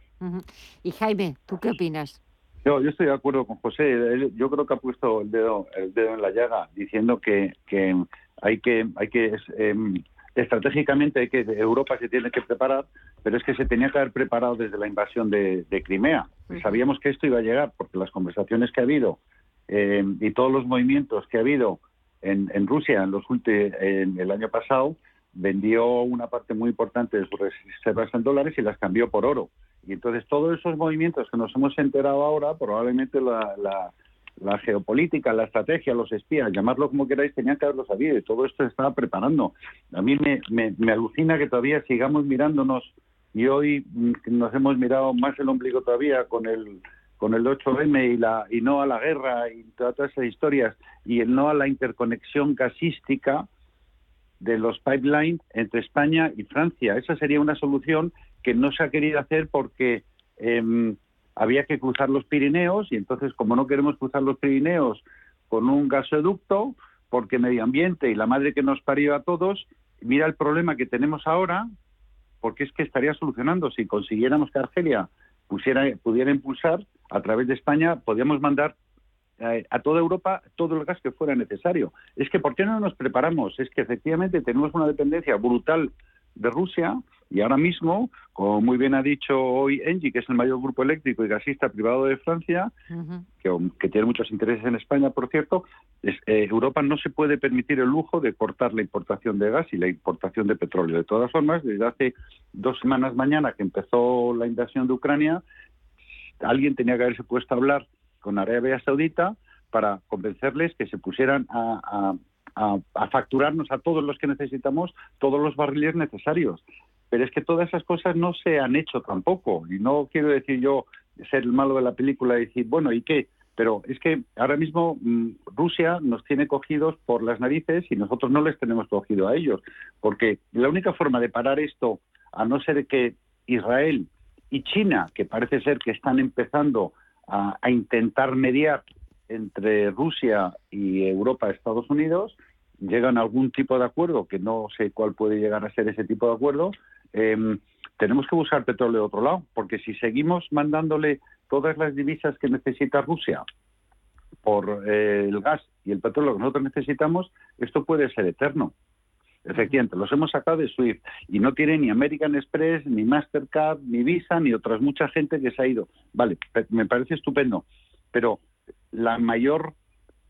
Y Jaime, ¿tú qué opinas? Yo, yo estoy de acuerdo con José. Yo creo que ha puesto el dedo, el dedo en la llaga diciendo que, que hay que, hay que em, estratégicamente hay que Europa se tiene que preparar, pero es que se tenía que haber preparado desde la invasión de, Crimea. Sabíamos que esto iba a llegar porque las conversaciones que ha habido em, y todos los movimientos que ha habido en, en Rusia en los últimos, en el año pasado vendió una parte muy importante de sus reservas en dólares y las cambió por oro. Y entonces todos esos movimientos que nos hemos enterado ahora, probablemente la, la, geopolítica, la estrategia, los espías, llamarlo como queráis, tenían que haberlo sabido y todo esto se estaba preparando. A mí me, me, alucina que todavía sigamos mirándonos y hoy mm, nos hemos mirado más el ombligo todavía con el con el 8M y la y no a la guerra y todas esas historias y el no a la interconexión gasística de los pipelines entre España y Francia. Esa sería una solución que no se ha querido hacer porque em, había que cruzar los Pirineos y entonces como no queremos cruzar los Pirineos con un gasoducto, porque medio ambiente y la madre que nos parió a todos, mira el problema que tenemos ahora, porque es que estaría solucionando. Si consiguiéramos que Argelia pusiera, pudiera impulsar a través de España, podríamos mandar a toda Europa todo el gas que fuera necesario. Es que ¿por qué no nos preparamos? Es que efectivamente tenemos una dependencia brutal de Rusia y ahora mismo, como muy bien ha dicho hoy Engie, que es el mayor grupo eléctrico y gasista privado de Francia, que, tiene muchos intereses en España, por cierto, es, eh, Europa no se puede permitir el lujo de cortar la importación de gas y la importación de petróleo. De todas formas, desde hace dos semanas mañana que empezó la invasión de Ucrania, alguien tenía que haberse puesto a hablar con Arabia Saudita para convencerles que se pusieran a, facturarnos a todos los que necesitamos todos los barriles necesarios. Pero es que todas esas cosas no se han hecho tampoco. Y no quiero decir yo ser el malo de la película y decir, bueno, ¿y qué? Pero es que ahora mismo mm, Rusia nos tiene cogidos por las narices y nosotros no les tenemos cogido a ellos. Porque la única forma de parar esto, a no ser que Israel y China, que parece ser que están empezando a, intentar mediar entre Rusia y Europa, Estados Unidos, llegan a algún tipo de acuerdo, que no sé cuál puede llegar a ser ese tipo de acuerdo, em, tenemos que buscar petróleo de otro lado, porque si seguimos mandándole todas las divisas que necesita Rusia por eh, el gas y el petróleo que nosotros necesitamos, esto puede ser eterno. Efectivamente, los hemos sacado de SWIFT y no tiene ni American Express, ni Mastercard, ni Visa, ni otras mucha gente que se ha ido. Vale, me parece estupendo, pero la mayor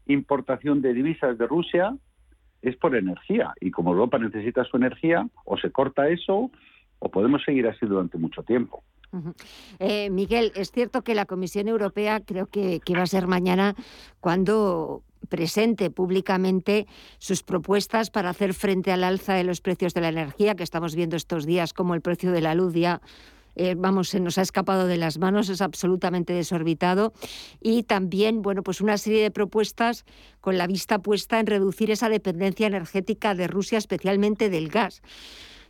importación de divisas de Rusia es por energía y como Europa necesita su energía, o se corta eso o podemos seguir así durante mucho tiempo. Eh, Miguel, es cierto que la Comisión Europea creo que, que va a ser mañana cuando presente públicamente sus propuestas para hacer frente al alza de los precios de la energía que estamos viendo estos días, como el precio de la luz ya eh, vamos, se nos ha escapado de las manos, es absolutamente desorbitado. Y también, bueno, pues una serie de propuestas con la vista puesta en reducir esa dependencia energética de Rusia, especialmente del gas.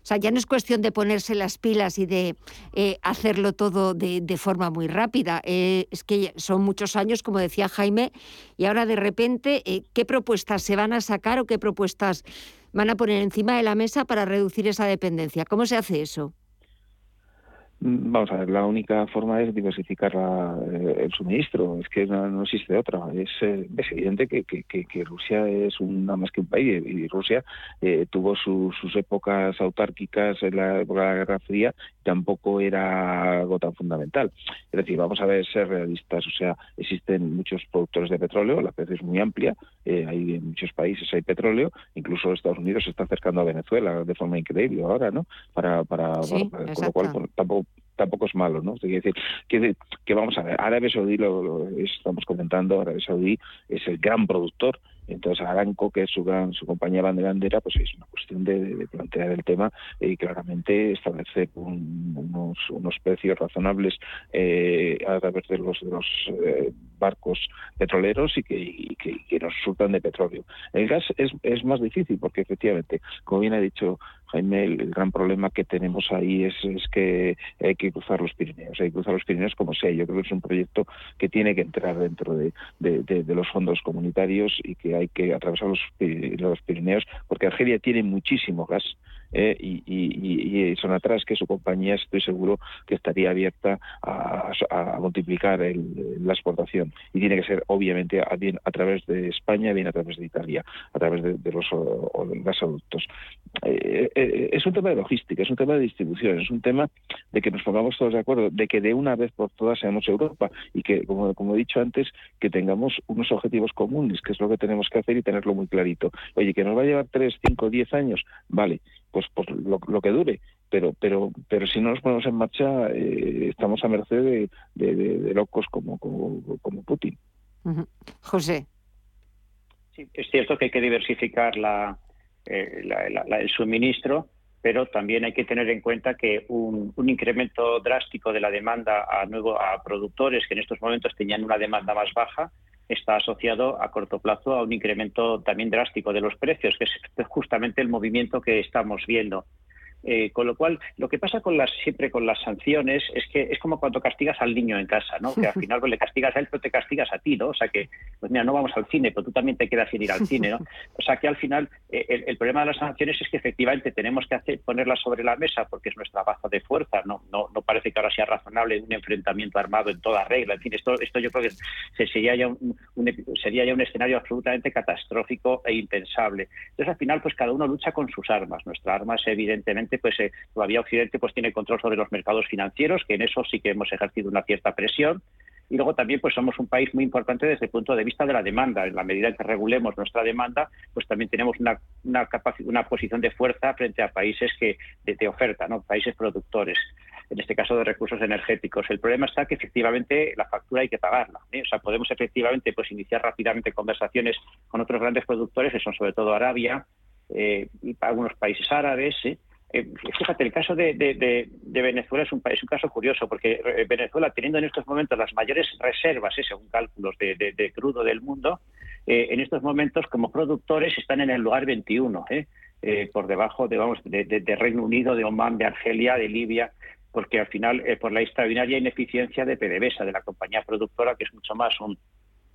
O sea, ya no es cuestión de ponerse las pilas y de eh, hacerlo todo de, forma muy rápida. Eh, es que son muchos años, como decía Jaime, y ahora de repente, eh, ¿qué propuestas se van a sacar o qué propuestas van a poner encima de la mesa para reducir esa dependencia? ¿Cómo se hace eso? Mm, vamos a ver, la única forma es diversificar eh, el suministro, es que no, existe otra. Es, eh, es evidente que, que, Rusia es nada más que un país y Rusia eh, tuvo sus épocas autárquicas en la época de la Guerra Fría tampoco era algo tan fundamental. Es decir, vamos a ver, ser realistas, o sea, existen muchos productores de petróleo, la pez es muy amplia, hay en muchos países hay petróleo, incluso Estados Unidos se está acercando a Venezuela de forma increíble ahora, ¿no? Para, para, con lo cual tampoco tampoco es malo, ¿no? Quiere decir que, que vamos a ver, Arabia Saudí, lo, estamos comentando, Arabia Saudí es el gran productor entonces Aranco, que es su gran, su compañía bandera, pues es una cuestión de, plantear el tema y claramente establecer unos, precios razonables eh, a través de los, de los eh, barcos petroleros y que, nos surtan de petróleo. El gas es, más difícil porque efectivamente, como bien ha dicho Jaime, el, gran problema que tenemos ahí es, es, que hay que cruzar los Pirineos. Hay que cruzar los Pirineos como sea. Yo creo que es un proyecto que tiene que entrar dentro de, de, los fondos comunitarios y que hay que atravesar los, los Pirineos porque Argelia tiene muchísimo gas eh, y, y, y, son atrás que su compañía estoy seguro que estaría abierta a, multiplicar la exportación. Y tiene que ser obviamente a, bien a través de España bien a través de Italia a través de, los gasoductos eh, eh, es un tema de logística es un tema de distribución es un tema de que nos pongamos todos de acuerdo de que de una vez por todas seamos Europa y que como, como he dicho antes que tengamos unos objetivos comunes que es lo que tenemos que hacer y tenerlo muy clarito. Oye que nos va a llevar 3, 5, 10 años vale pues por lo, que dure. Pero pero pero si no nos ponemos en marcha eh, estamos a merced de, locos como, como, como Putin. José. Sí es cierto que hay que diversificar la, eh, el suministro pero también hay que tener en cuenta que un, un, incremento drástico de la demanda a nuevo a productores que en estos momentos tenían una demanda más baja está asociado a corto plazo a un incremento también drástico de los precios, que es justamente el movimiento que estamos viendo. Eh, con lo cual, lo que pasa con las siempre con las sanciones es que es como cuando castigas al niño en casa, ¿no? Que al [LAUGHS] final pues, le castigas a él, pero te castigas a ti, ¿no? O sea que, pues mira, no vamos al cine, pero tú también te quedas sin ir al cine, ¿no? [LAUGHS] O sea que al final eh, el, problema de las sanciones es que efectivamente tenemos que hacer, ponerlas sobre la mesa porque es nuestra baza de fuerza, ¿no? No, no parece que ahora sea razonable un enfrentamiento armado en toda regla. En fin, esto, esto yo creo que sería ya un, sería ya un escenario absolutamente catastrófico e impensable. Entonces al final pues cada uno lucha con sus armas. Nuestra arma es evidentemente pues eh, todavía Occidente pues tiene control sobre los mercados financieros, que en eso sí que hemos ejercido una cierta presión. Y luego también pues somos un país muy importante desde el punto de vista de la demanda. En la medida en que regulemos nuestra demanda, pues también tenemos una, una, una posición de fuerza frente a países que de, oferta, ¿no? países productores en este caso de recursos energéticos. El problema está que efectivamente la factura hay que pagarla. ¿eh? O sea, podemos efectivamente pues iniciar rápidamente conversaciones con otros grandes productores, que son sobre todo Arabia eh, y algunos países árabes, ¿eh? Eh, fíjate, el caso de, Venezuela es un, es un caso curioso, porque eh, Venezuela, teniendo en estos momentos las mayores reservas, eh, según cálculos, de, crudo del mundo, en estos momentos como productores están en el lugar 21, por debajo de, vamos, de, Reino Unido, de Oman, de Argelia, de Libia, porque al final, por la extraordinaria ineficiencia de PDVSA, de la compañía productora, que es mucho más un,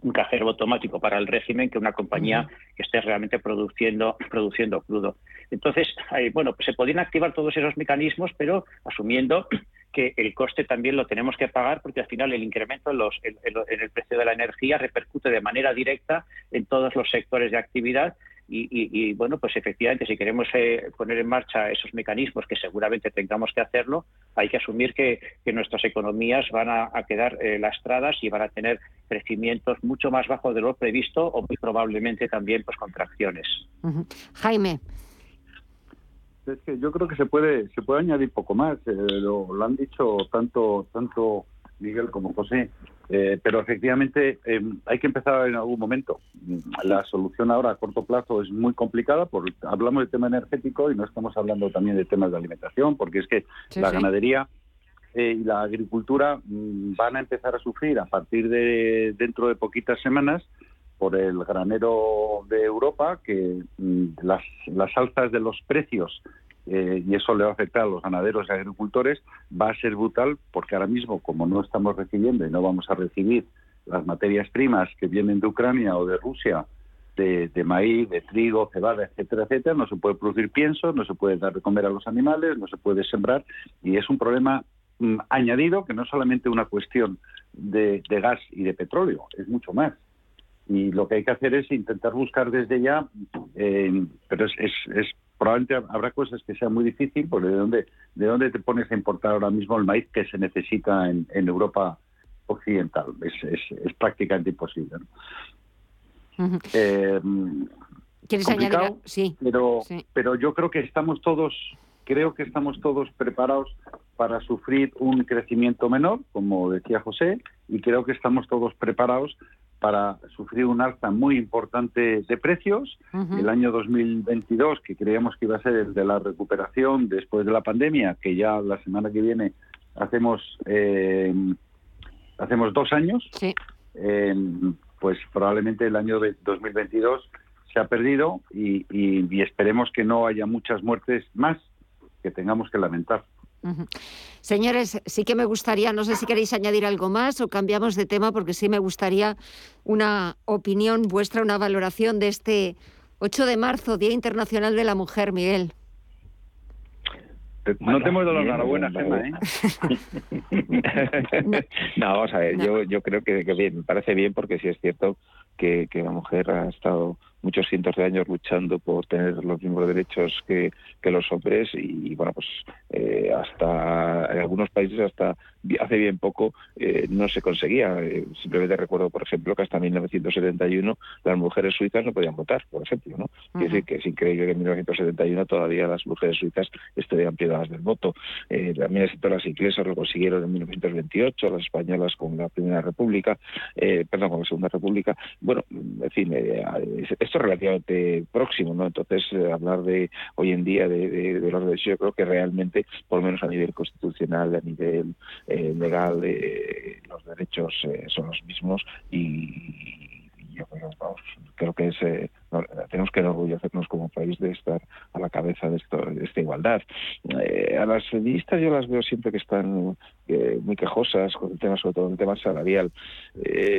un cajero automático para el régimen que una compañía que esté realmente produciendo, produciendo crudo. Entonces, bueno, pues se podrían activar todos esos mecanismos, pero asumiendo que el coste también lo tenemos que pagar porque al final el incremento en, los, en, el precio de la energía repercute de manera directa en todos los sectores de actividad y, bueno, pues efectivamente, si queremos eh, poner en marcha esos mecanismos, que seguramente tengamos que hacerlo, hay que asumir que, nuestras economías van a, quedar eh, lastradas y van a tener crecimientos mucho más bajos de lo previsto o muy probablemente también pues contracciones. Jaime. Es que yo creo que se puede se puede añadir poco más. Eh, lo, lo, han dicho tanto tanto Miguel como José. Eh, pero efectivamente eh, hay que empezar en algún momento. La solución ahora a corto plazo es muy complicada, porque hablamos de tema energético y no estamos hablando también de temas de alimentación, porque es que la ganadería eh, y la agricultura mm, van a empezar a sufrir a partir de dentro de poquitas semanas por el granero de Europa, que mm, las, las alzas de los precios eh, y eso le va a afectar a los ganaderos y agricultores, va a ser brutal porque ahora mismo, como no estamos recibiendo y no vamos a recibir las materias primas que vienen de Ucrania o de Rusia, de, maíz, de trigo, cebada, etcétera, etcétera, no se puede producir pienso, no se puede dar de comer a los animales, no se puede sembrar y es un problema mm, añadido que no es solamente una cuestión de, gas y de petróleo, es mucho más. Y lo que hay que hacer es intentar buscar desde ya, eh, pero es, es, probablemente habrá cosas que sean muy difíciles, porque de dónde, de dónde te pones a importar ahora mismo el maíz que se necesita en, Europa occidental. Es, es, prácticamente imposible. Eh, ¿Quieres añadir? Sí. Pero, pero yo creo que estamos todos creo que estamos todos preparados para sufrir un crecimiento menor, como decía José, y creo que estamos todos preparados para sufrir un alza muy importante de precios. El año 2022, que creíamos que iba a ser el de la recuperación después de la pandemia, que ya la semana que viene hacemos eh, hacemos dos años, eh, pues probablemente el año de 2022 se ha perdido y, y esperemos que no haya muchas muertes más que tengamos que lamentar. Señores, sí que me gustaría, no sé si queréis añadir algo más o cambiamos de tema, porque sí me gustaría una opinión vuestra, una valoración de este 8 de marzo, Día Internacional de la Mujer, Miguel. No te hemos dado la enhorabuena, Gemma, ¿eh? [LAUGHS] no, vamos a ver, yo, yo creo que, bien, me parece bien porque sí es cierto que, que la mujer ha estado muchos cientos de años luchando por tener los mismos derechos que, los hombres y, bueno, pues eh, hasta en algunos países hasta hace bien poco eh, no se conseguía. Eh, simplemente recuerdo, por ejemplo, que hasta 1971 las mujeres suizas no podían votar, por ejemplo, ¿no? Quiere decir que es increíble que en 1971 todavía las mujeres suizas estuvieran privadas del voto. también es las inglesas lo consiguieron en 1928, las españolas con la Primera República, perdón, con la Segunda República. Bueno, en fin, esto es relativamente próximo, ¿no? Entonces, hablar de hoy en día de, los derechos, yo creo que realmente, por lo menos a nivel constitucional, a nivel eh, legal, eh, los derechos eh, son los mismos y, yo creo, que es, tenemos que enorgullecernos como país de estar a la cabeza de, esto, de esta igualdad. a las feministas yo las veo siempre que están muy quejosas con el tema, sobre todo el tema salarial.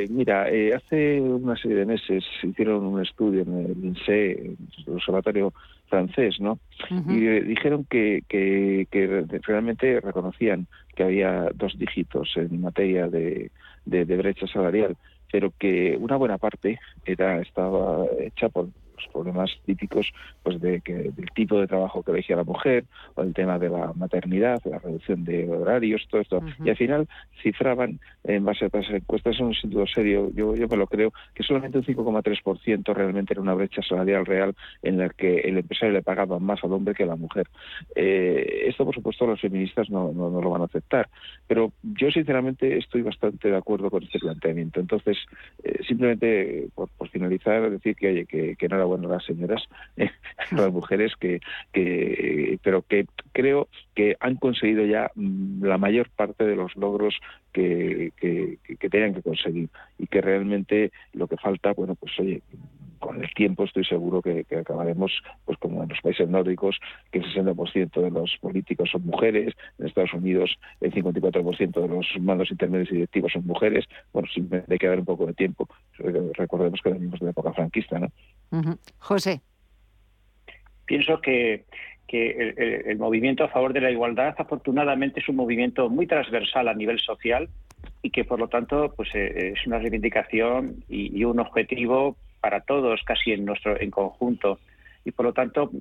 mira, hace una serie de meses hicieron un estudio en el INSEE, el Observatorio francés, ¿no? Y dijeron que, que, que, realmente reconocían que había dos dígitos en materia de, de, brecha salarial, pero que una buena parte era estaba hecha por los problemas típicos pues de que del tipo de trabajo que elegía la mujer o el tema de la maternidad, la reducción de horarios, todo esto. Y al final cifraban en base a estas encuestas en un sentido serio, yo, yo me lo creo, que solamente un 5,3% realmente era una brecha salarial real en la que el empresario le pagaba más al hombre que a la mujer. Eh, esto, por supuesto, los feministas no, no, lo van a aceptar, pero yo sinceramente estoy bastante de acuerdo con este planteamiento. Entonces, eh, simplemente por, finalizar, decir que, oye, que, que no era bueno las señoras, [LAUGHS] las mujeres que, que, pero que creo que han conseguido ya mm, la mayor parte de los logros que, que, que tenían que conseguir y que realmente lo que falta, bueno, pues oye, con el tiempo estoy seguro que, acabaremos, pues como en los países nórdicos, que el 60% de los políticos son mujeres, en Estados Unidos el 54% de los mandos intermedios y directivos son mujeres, bueno, simplemente hay que dar un poco de tiempo. Recordemos que venimos de la época franquista, ¿no? José. Pienso que, el, movimiento a favor de la igualdad, afortunadamente, es un movimiento muy transversal a nivel social y que, por lo tanto, pues eh, es una reivindicación y, un objetivo para todos, casi en nuestro en conjunto y por lo tanto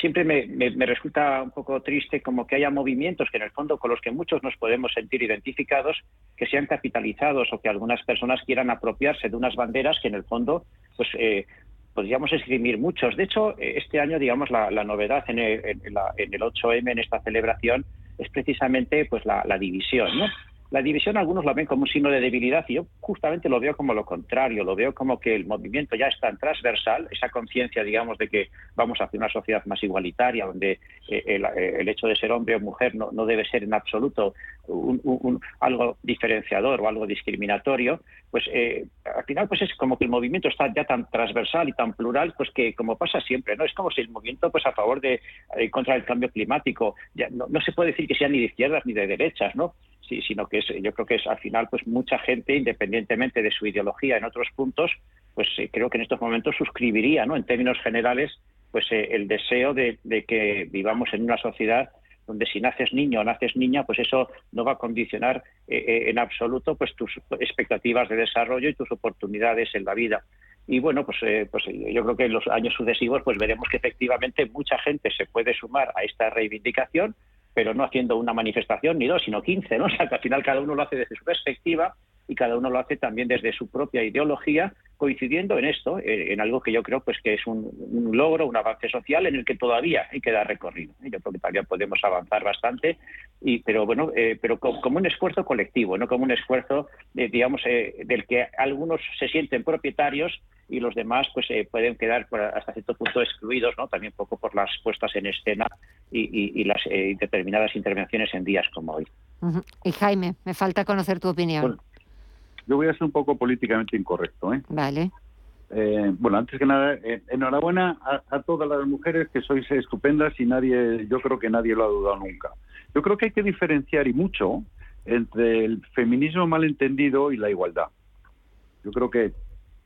siempre me, me, resulta un poco triste como que haya movimientos que en el fondo con los que muchos nos podemos sentir identificados que sean capitalizados o que algunas personas quieran apropiarse de unas banderas que en el fondo pues eh, podríamos escribir muchos. De hecho, este año, digamos, la, novedad en el, en, el, 8M, en esta celebración, es precisamente pues la, la división, ¿no? La división algunos la ven como un signo de debilidad y yo justamente lo veo como lo contrario, lo veo como que el movimiento ya es tan transversal, esa conciencia, digamos, de que vamos hacia una sociedad más igualitaria, donde eh, eh, el, hecho de ser hombre o mujer no, debe ser en absoluto un, algo diferenciador o algo discriminatorio, pues eh, al final pues es como que el movimiento está ya tan transversal y tan plural, pues que como pasa siempre, ¿no? Es como si el movimiento pues a favor de contra el cambio climático, ya no, no se puede decir que sea ni de izquierdas ni de derechas, ¿no? Sí, sino que es, yo creo que es al final pues mucha gente, independientemente de su ideología en otros puntos, pues eh, creo que en estos momentos suscribiría, ¿no? En términos generales, pues eh, el deseo de, que vivamos en una sociedad donde si naces niño o naces niña, pues eso no va a condicionar eh, en absoluto pues tus expectativas de desarrollo y tus oportunidades en la vida. Y bueno, pues, pues yo creo que en los años sucesivos pues veremos que efectivamente mucha gente se puede sumar a esta reivindicación, pero no haciendo una manifestación ni dos, sino quince, ¿no? O sea, que al final cada uno lo hace desde su perspectiva, y cada uno lo hace también desde su propia ideología, coincidiendo en esto, eh, en algo que yo creo pues que es un, logro, un avance social en el que todavía hay que dar recorrido. Yo creo que todavía podemos avanzar bastante, y, pero bueno, eh, pero como, un esfuerzo colectivo, no como un esfuerzo, digamos, del que algunos se sienten propietarios y los demás pues pueden quedar hasta cierto punto excluidos, ¿no? También poco por las puestas en escena y, las determinadas intervenciones en días como hoy. Y Jaime, me falta conocer tu opinión. Yo voy a ser un poco políticamente incorrecto. ¿eh? Vale. Eh, bueno, antes que nada, eh, enhorabuena a, todas las mujeres que sois estupendas y nadie, yo creo que nadie lo ha dudado nunca. Yo creo que hay que diferenciar y mucho entre el feminismo malentendido y la igualdad. Yo creo que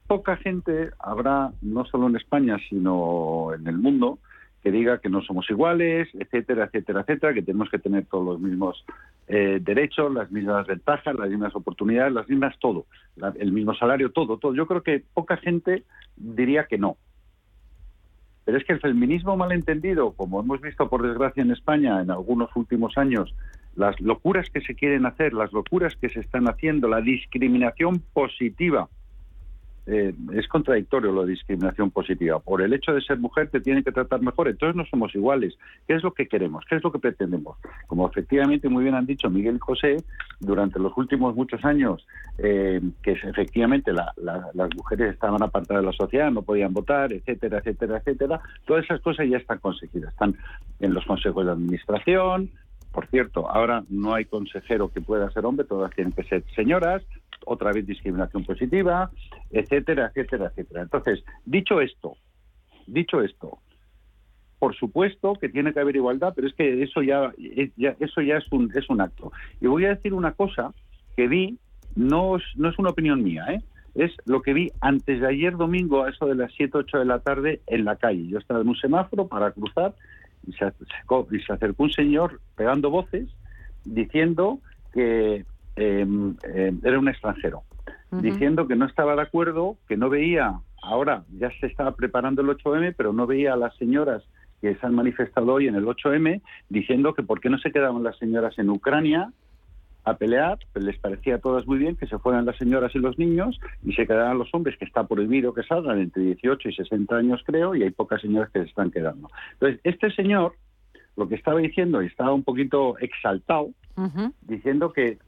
poca gente habrá, no solo en España, sino en el mundo, que diga que no somos iguales, etcétera, etcétera, etcétera, que tenemos que tener todos los mismos eh, derechos, las mismas ventajas, las mismas oportunidades, las mismas todo, el mismo salario, todo, todo. Yo creo que poca gente diría que no. Pero es que el feminismo malentendido, como hemos visto por desgracia en España en algunos últimos años, las locuras que se quieren hacer, las locuras que se están haciendo, la discriminación positiva, eh, es contradictorio la discriminación positiva. Por el hecho de ser mujer te tienen que tratar mejor, entonces no somos iguales. ¿Qué es lo que queremos? ¿Qué es lo que pretendemos? Como efectivamente muy bien han dicho Miguel José, durante los últimos muchos años, eh, que efectivamente las mujeres estaban apartadas de la sociedad, no podían votar, etcétera, etcétera, etcétera, todas esas cosas ya están conseguidas. Están en los consejos de administración, por cierto, ahora no hay consejero que pueda ser hombre, todas tienen que ser señoras, otra vez discriminación positiva, etcétera, etcétera, etcétera. Entonces, dicho esto, dicho esto, por supuesto que tiene que haber igualdad, pero es que eso ya, eso ya es un, es un acto. Y voy a decir una cosa que vi, no no es una opinión mía, ¿eh? es lo que vi antes de ayer domingo a eso de las 7, 8 de la tarde en la calle. Yo estaba en un semáforo para cruzar y se acercó un señor pegando voces diciendo que em, era un extranjero, diciendo que no estaba de acuerdo, que no veía, ahora ya se estaba preparando el 8M, pero no veía a las señoras que se han manifestado hoy en el 8M, diciendo que por qué no se quedaban las señoras en Ucrania a pelear, pues les parecía a todas muy bien que se fueran las señoras y los niños y se quedaran los hombres, que está prohibido que salgan entre 18 y 60 años, creo, y hay pocas señoras que se están quedando. Entonces, este señor lo que estaba diciendo, y estaba un poquito exaltado, diciendo que,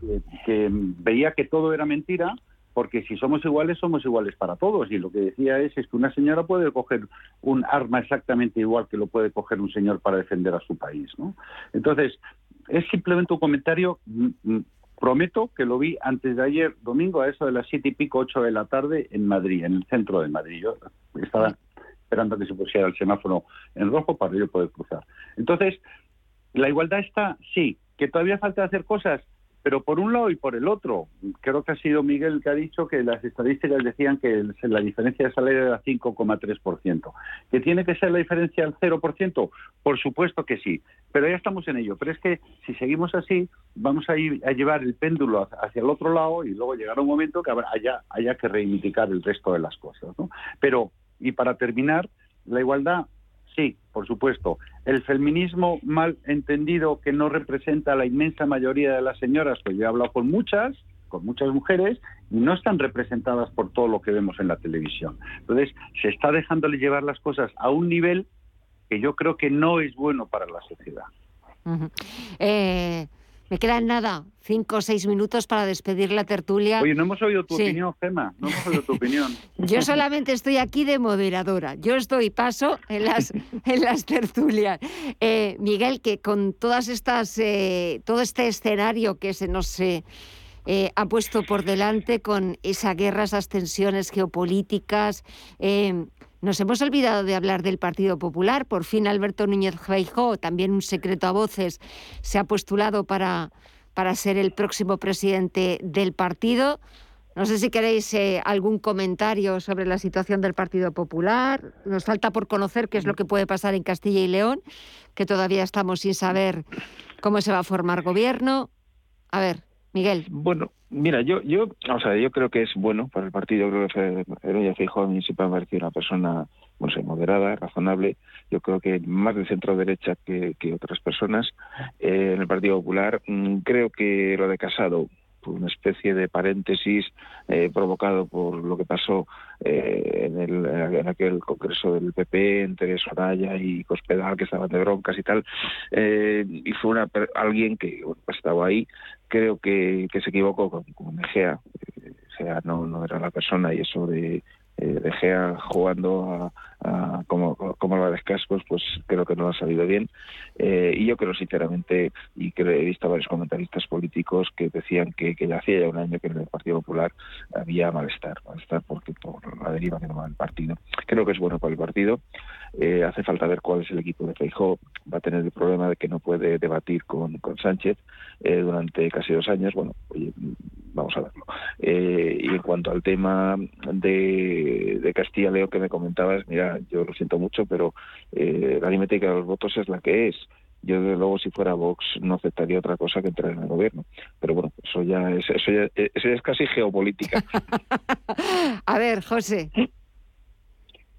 que veía que todo era mentira, porque si somos iguales, somos iguales para todos. Y lo que decía es, es que una señora puede coger un arma exactamente igual que lo puede coger un señor para defender a su país. ¿no? Entonces, es simplemente un comentario. Mm, mm, prometo que lo vi antes de ayer, domingo, a eso de las siete y pico, ocho de la tarde, en Madrid, en el centro de Madrid. Yo estaba esperando que se pusiera el semáforo en rojo para yo poder cruzar. Entonces, la igualdad está, sí, que todavía falta hacer cosas, pero por un lado y por el otro, creo que ha sido Miguel que ha dicho que las estadísticas decían que la diferencia de salario era 5,3%. ¿Que tiene que ser la diferencia al 0%? Por supuesto que sí, pero ya estamos en ello. Pero es que si seguimos así, vamos a, ir a llevar el péndulo hacia el otro lado y luego llegará un momento que haya, haya que reivindicar el resto de las cosas. ¿no? Pero, y para terminar, la igualdad Sí, por supuesto. El feminismo mal entendido que no representa a la inmensa mayoría de las señoras, pues yo he hablado con muchas, con muchas mujeres, y no están representadas por todo lo que vemos en la televisión. Entonces, se está dejándole llevar las cosas a un nivel que yo creo que no es bueno para la sociedad. Me quedan nada, cinco o seis minutos para despedir la tertulia. Oye, no hemos oído tu opinión, Gemma, no hemos oído tu opinión. [LAUGHS] Yo solamente estoy aquí de moderadora. Yo estoy paso en las, [LAUGHS] en las tertulias. Eh, Miguel, que con todas estas, eh, todo este escenario que se nos eh, ha puesto por delante, con esa guerra, esas tensiones geopolíticas, nos hemos olvidado de hablar del Partido Popular. Por fin Alberto Núñez Feijóo, también un secreto a voces, se ha postulado para, para ser el próximo presidente del partido. No sé si queréis eh, algún comentario sobre la situación del Partido Popular. Nos falta por conocer qué es lo que puede pasar en Castilla y León, que todavía estamos sin saber cómo se va a formar gobierno. A ver, Miguel. Bueno, mira, yo, yo, o sea, yo creo que es bueno para el partido. Creo que Feijóo a mí siempre me ha una persona, bueno, moderada, razonable. Yo creo que más de centro derecha que, que otras personas. Eh, en el Partido Popular, mm, creo que lo de Casado una especie de paréntesis eh, provocado por lo que pasó eh, en, el, en, aquel congreso del PP entre Soraya y Cospedal, que estaban de broncas y tal, eh, y fue una, alguien que pues estaba ahí, creo que, que se equivocó con, con Egea, Egea no, no era la persona y eso de eh, De Gea jugando a, como, como lo de Cascos, pues creo que no ha salido bien. Eh, y yo creo sinceramente, y que he visto a varios comentaristas políticos que decían que, que ya hacía ya un año que en el Partido Popular había malestar, malestar porque por la deriva que toma el partido. Creo que es bueno para el partido. Eh, hace falta ver cuál es el equipo de Feijóo. Va a tener el problema de que no puede debatir con, con Sánchez eh, durante casi dos años. Bueno, oye, vamos a verlo. Eh, y en cuanto al tema de, de Castilla León que me comentabas, mira, yo lo siento mucho, pero eh, la aritmética de los votos es la que es. Yo, desde luego, si fuera Vox, no aceptaría otra cosa que entrar en el gobierno. Pero bueno, eso ya es, eso ya, eso ya es casi geopolítica. [LAUGHS] a ver, José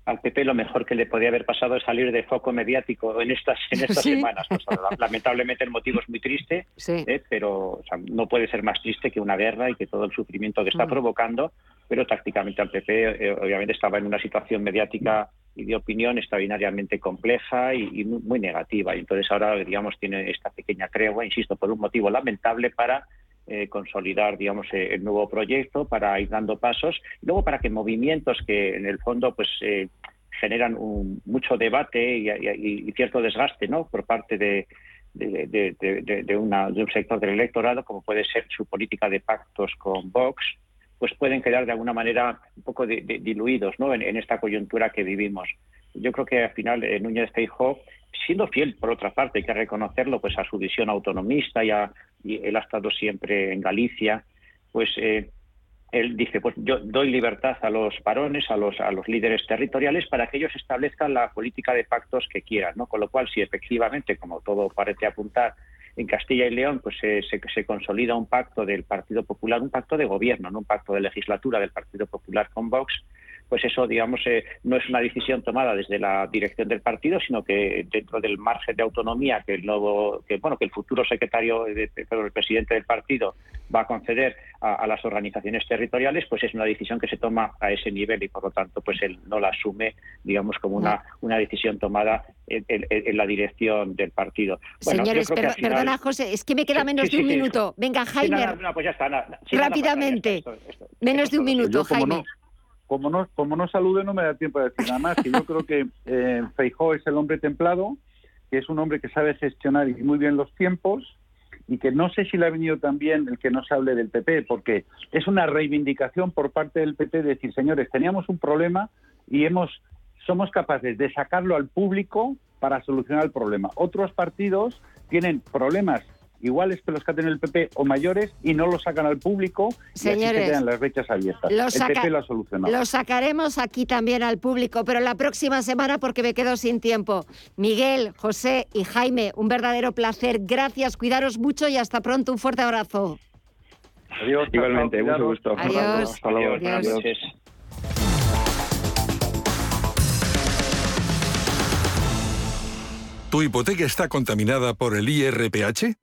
al PP lo mejor que le podía haber pasado es salir de foco mediático en estas en [LAUGHS] estas ¿Sí? semanas. Pues, lamentablemente el motivo es muy triste, sí. ¿eh? pero o sea, no puede ser más triste que una guerra y que todo el sufrimiento que está mm. provocando. Pero tácticamente al PP eh, obviamente estaba en una situación mediática y de opinión extraordinariamente compleja y, y muy, muy, negativa. Y entonces ahora, digamos, tiene esta pequeña tregua, insisto, por un motivo lamentable para eh, consolidar, digamos, eh, el nuevo proyecto, para ir dando pasos, y luego para que movimientos que en el fondo, pues, eh, generan un, mucho debate y, cierto desgaste, ¿no? Por parte de, una, de un sector del electorado, como puede ser su política de pactos con Vox, pues pueden quedar de alguna manera un poco diluidos, ¿no? En, en, esta coyuntura que vivimos. Yo creo que al final eh, Núñez Feijóo siendo fiel, por otra parte, hay que reconocerlo, pues a su visión autonomista, y, a, y él ha estado siempre en Galicia, pues eh, él dice, pues yo doy libertad a los varones, a los, a los líderes territoriales, para que ellos establezcan la política de pactos que quieran, ¿no? Con lo cual, si efectivamente, como todo parece apuntar, en Castilla y León pues se, se, se, consolida un pacto del Partido Popular, un pacto de gobierno, no un pacto de legislatura del Partido Popular con Vox, pues eso, digamos, eh, no es una decisión tomada desde la dirección del partido, sino que dentro del margen de autonomía que el nuevo, que bueno, que el futuro secretario, de, el presidente del partido va a conceder a, a, las organizaciones territoriales, pues es una decisión que se toma a ese nivel y por lo tanto, pues él no la asume, digamos, como una, una decisión tomada en, en, en la dirección del partido. Bueno, Señores, per final... perdona, José, es que me queda menos sí, sí, de un sí, minuto. Venga, Jaime. Sí, no, no, pues ya está, nada, rápidamente. Esto, esto, menos de un minuto, Jaime. No, como no, como no salude no me da tiempo de decir nada más, que yo creo que eh, Feijó es el hombre templado, que es un hombre que sabe gestionar muy bien los tiempos y que no sé si le ha venido también el que no se hable del PP, porque es una reivindicación por parte del PP de decir, señores, teníamos un problema y hemos somos capaces de sacarlo al público para solucionar el problema. Otros partidos tienen problemas iguales que los que ha tenido el PP o mayores y no lo sacan al público Señores, y así se quedan las brechas abiertas. Lo saca, el PP lo ha solucionado. Lo sacaremos aquí también al público, pero la próxima semana porque me quedo sin tiempo. Miguel, José y Jaime, un verdadero placer. Gracias, cuidaros mucho y hasta pronto. Un fuerte abrazo. Adiós. Igualmente, mucho gusto. Adiós. Hasta luego. Adiós. Adiós. ¿Tu hipoteca está contaminada por el IRPH?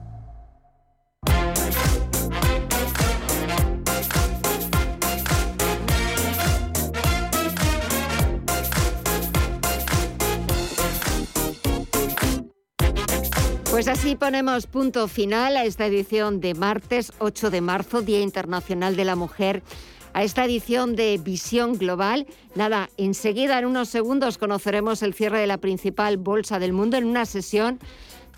Pues así ponemos punto final a esta edición de martes 8 de marzo, Día Internacional de la Mujer. a esta edición de Visión Global. Nada, enseguida en unos segundos conoceremos el cierre de la principal bolsa del mundo en una sesión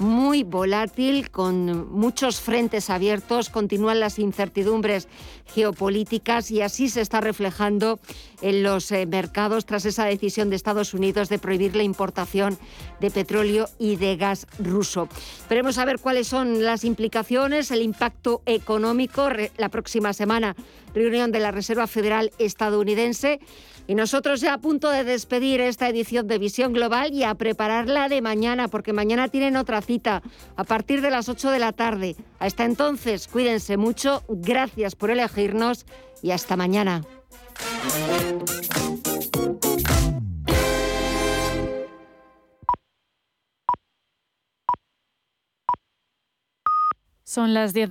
muy volátil, con muchos frentes abiertos, continúan las incertidumbres geopolíticas y así se está reflejando en los eh, mercados tras esa decisión de Estados Unidos de prohibir la importación de petróleo y de gas ruso. Veremos a ver cuáles son las implicaciones, el impacto económico. La próxima semana, reunión de la Reserva Federal estadounidense y nosotros ya a punto de despedir esta edición de Visión Global y a prepararla de mañana, porque mañana tienen otra cita a partir de las 8 de la tarde. Hasta entonces, cuídense mucho, gracias por elegirnos y hasta mañana. Son las 10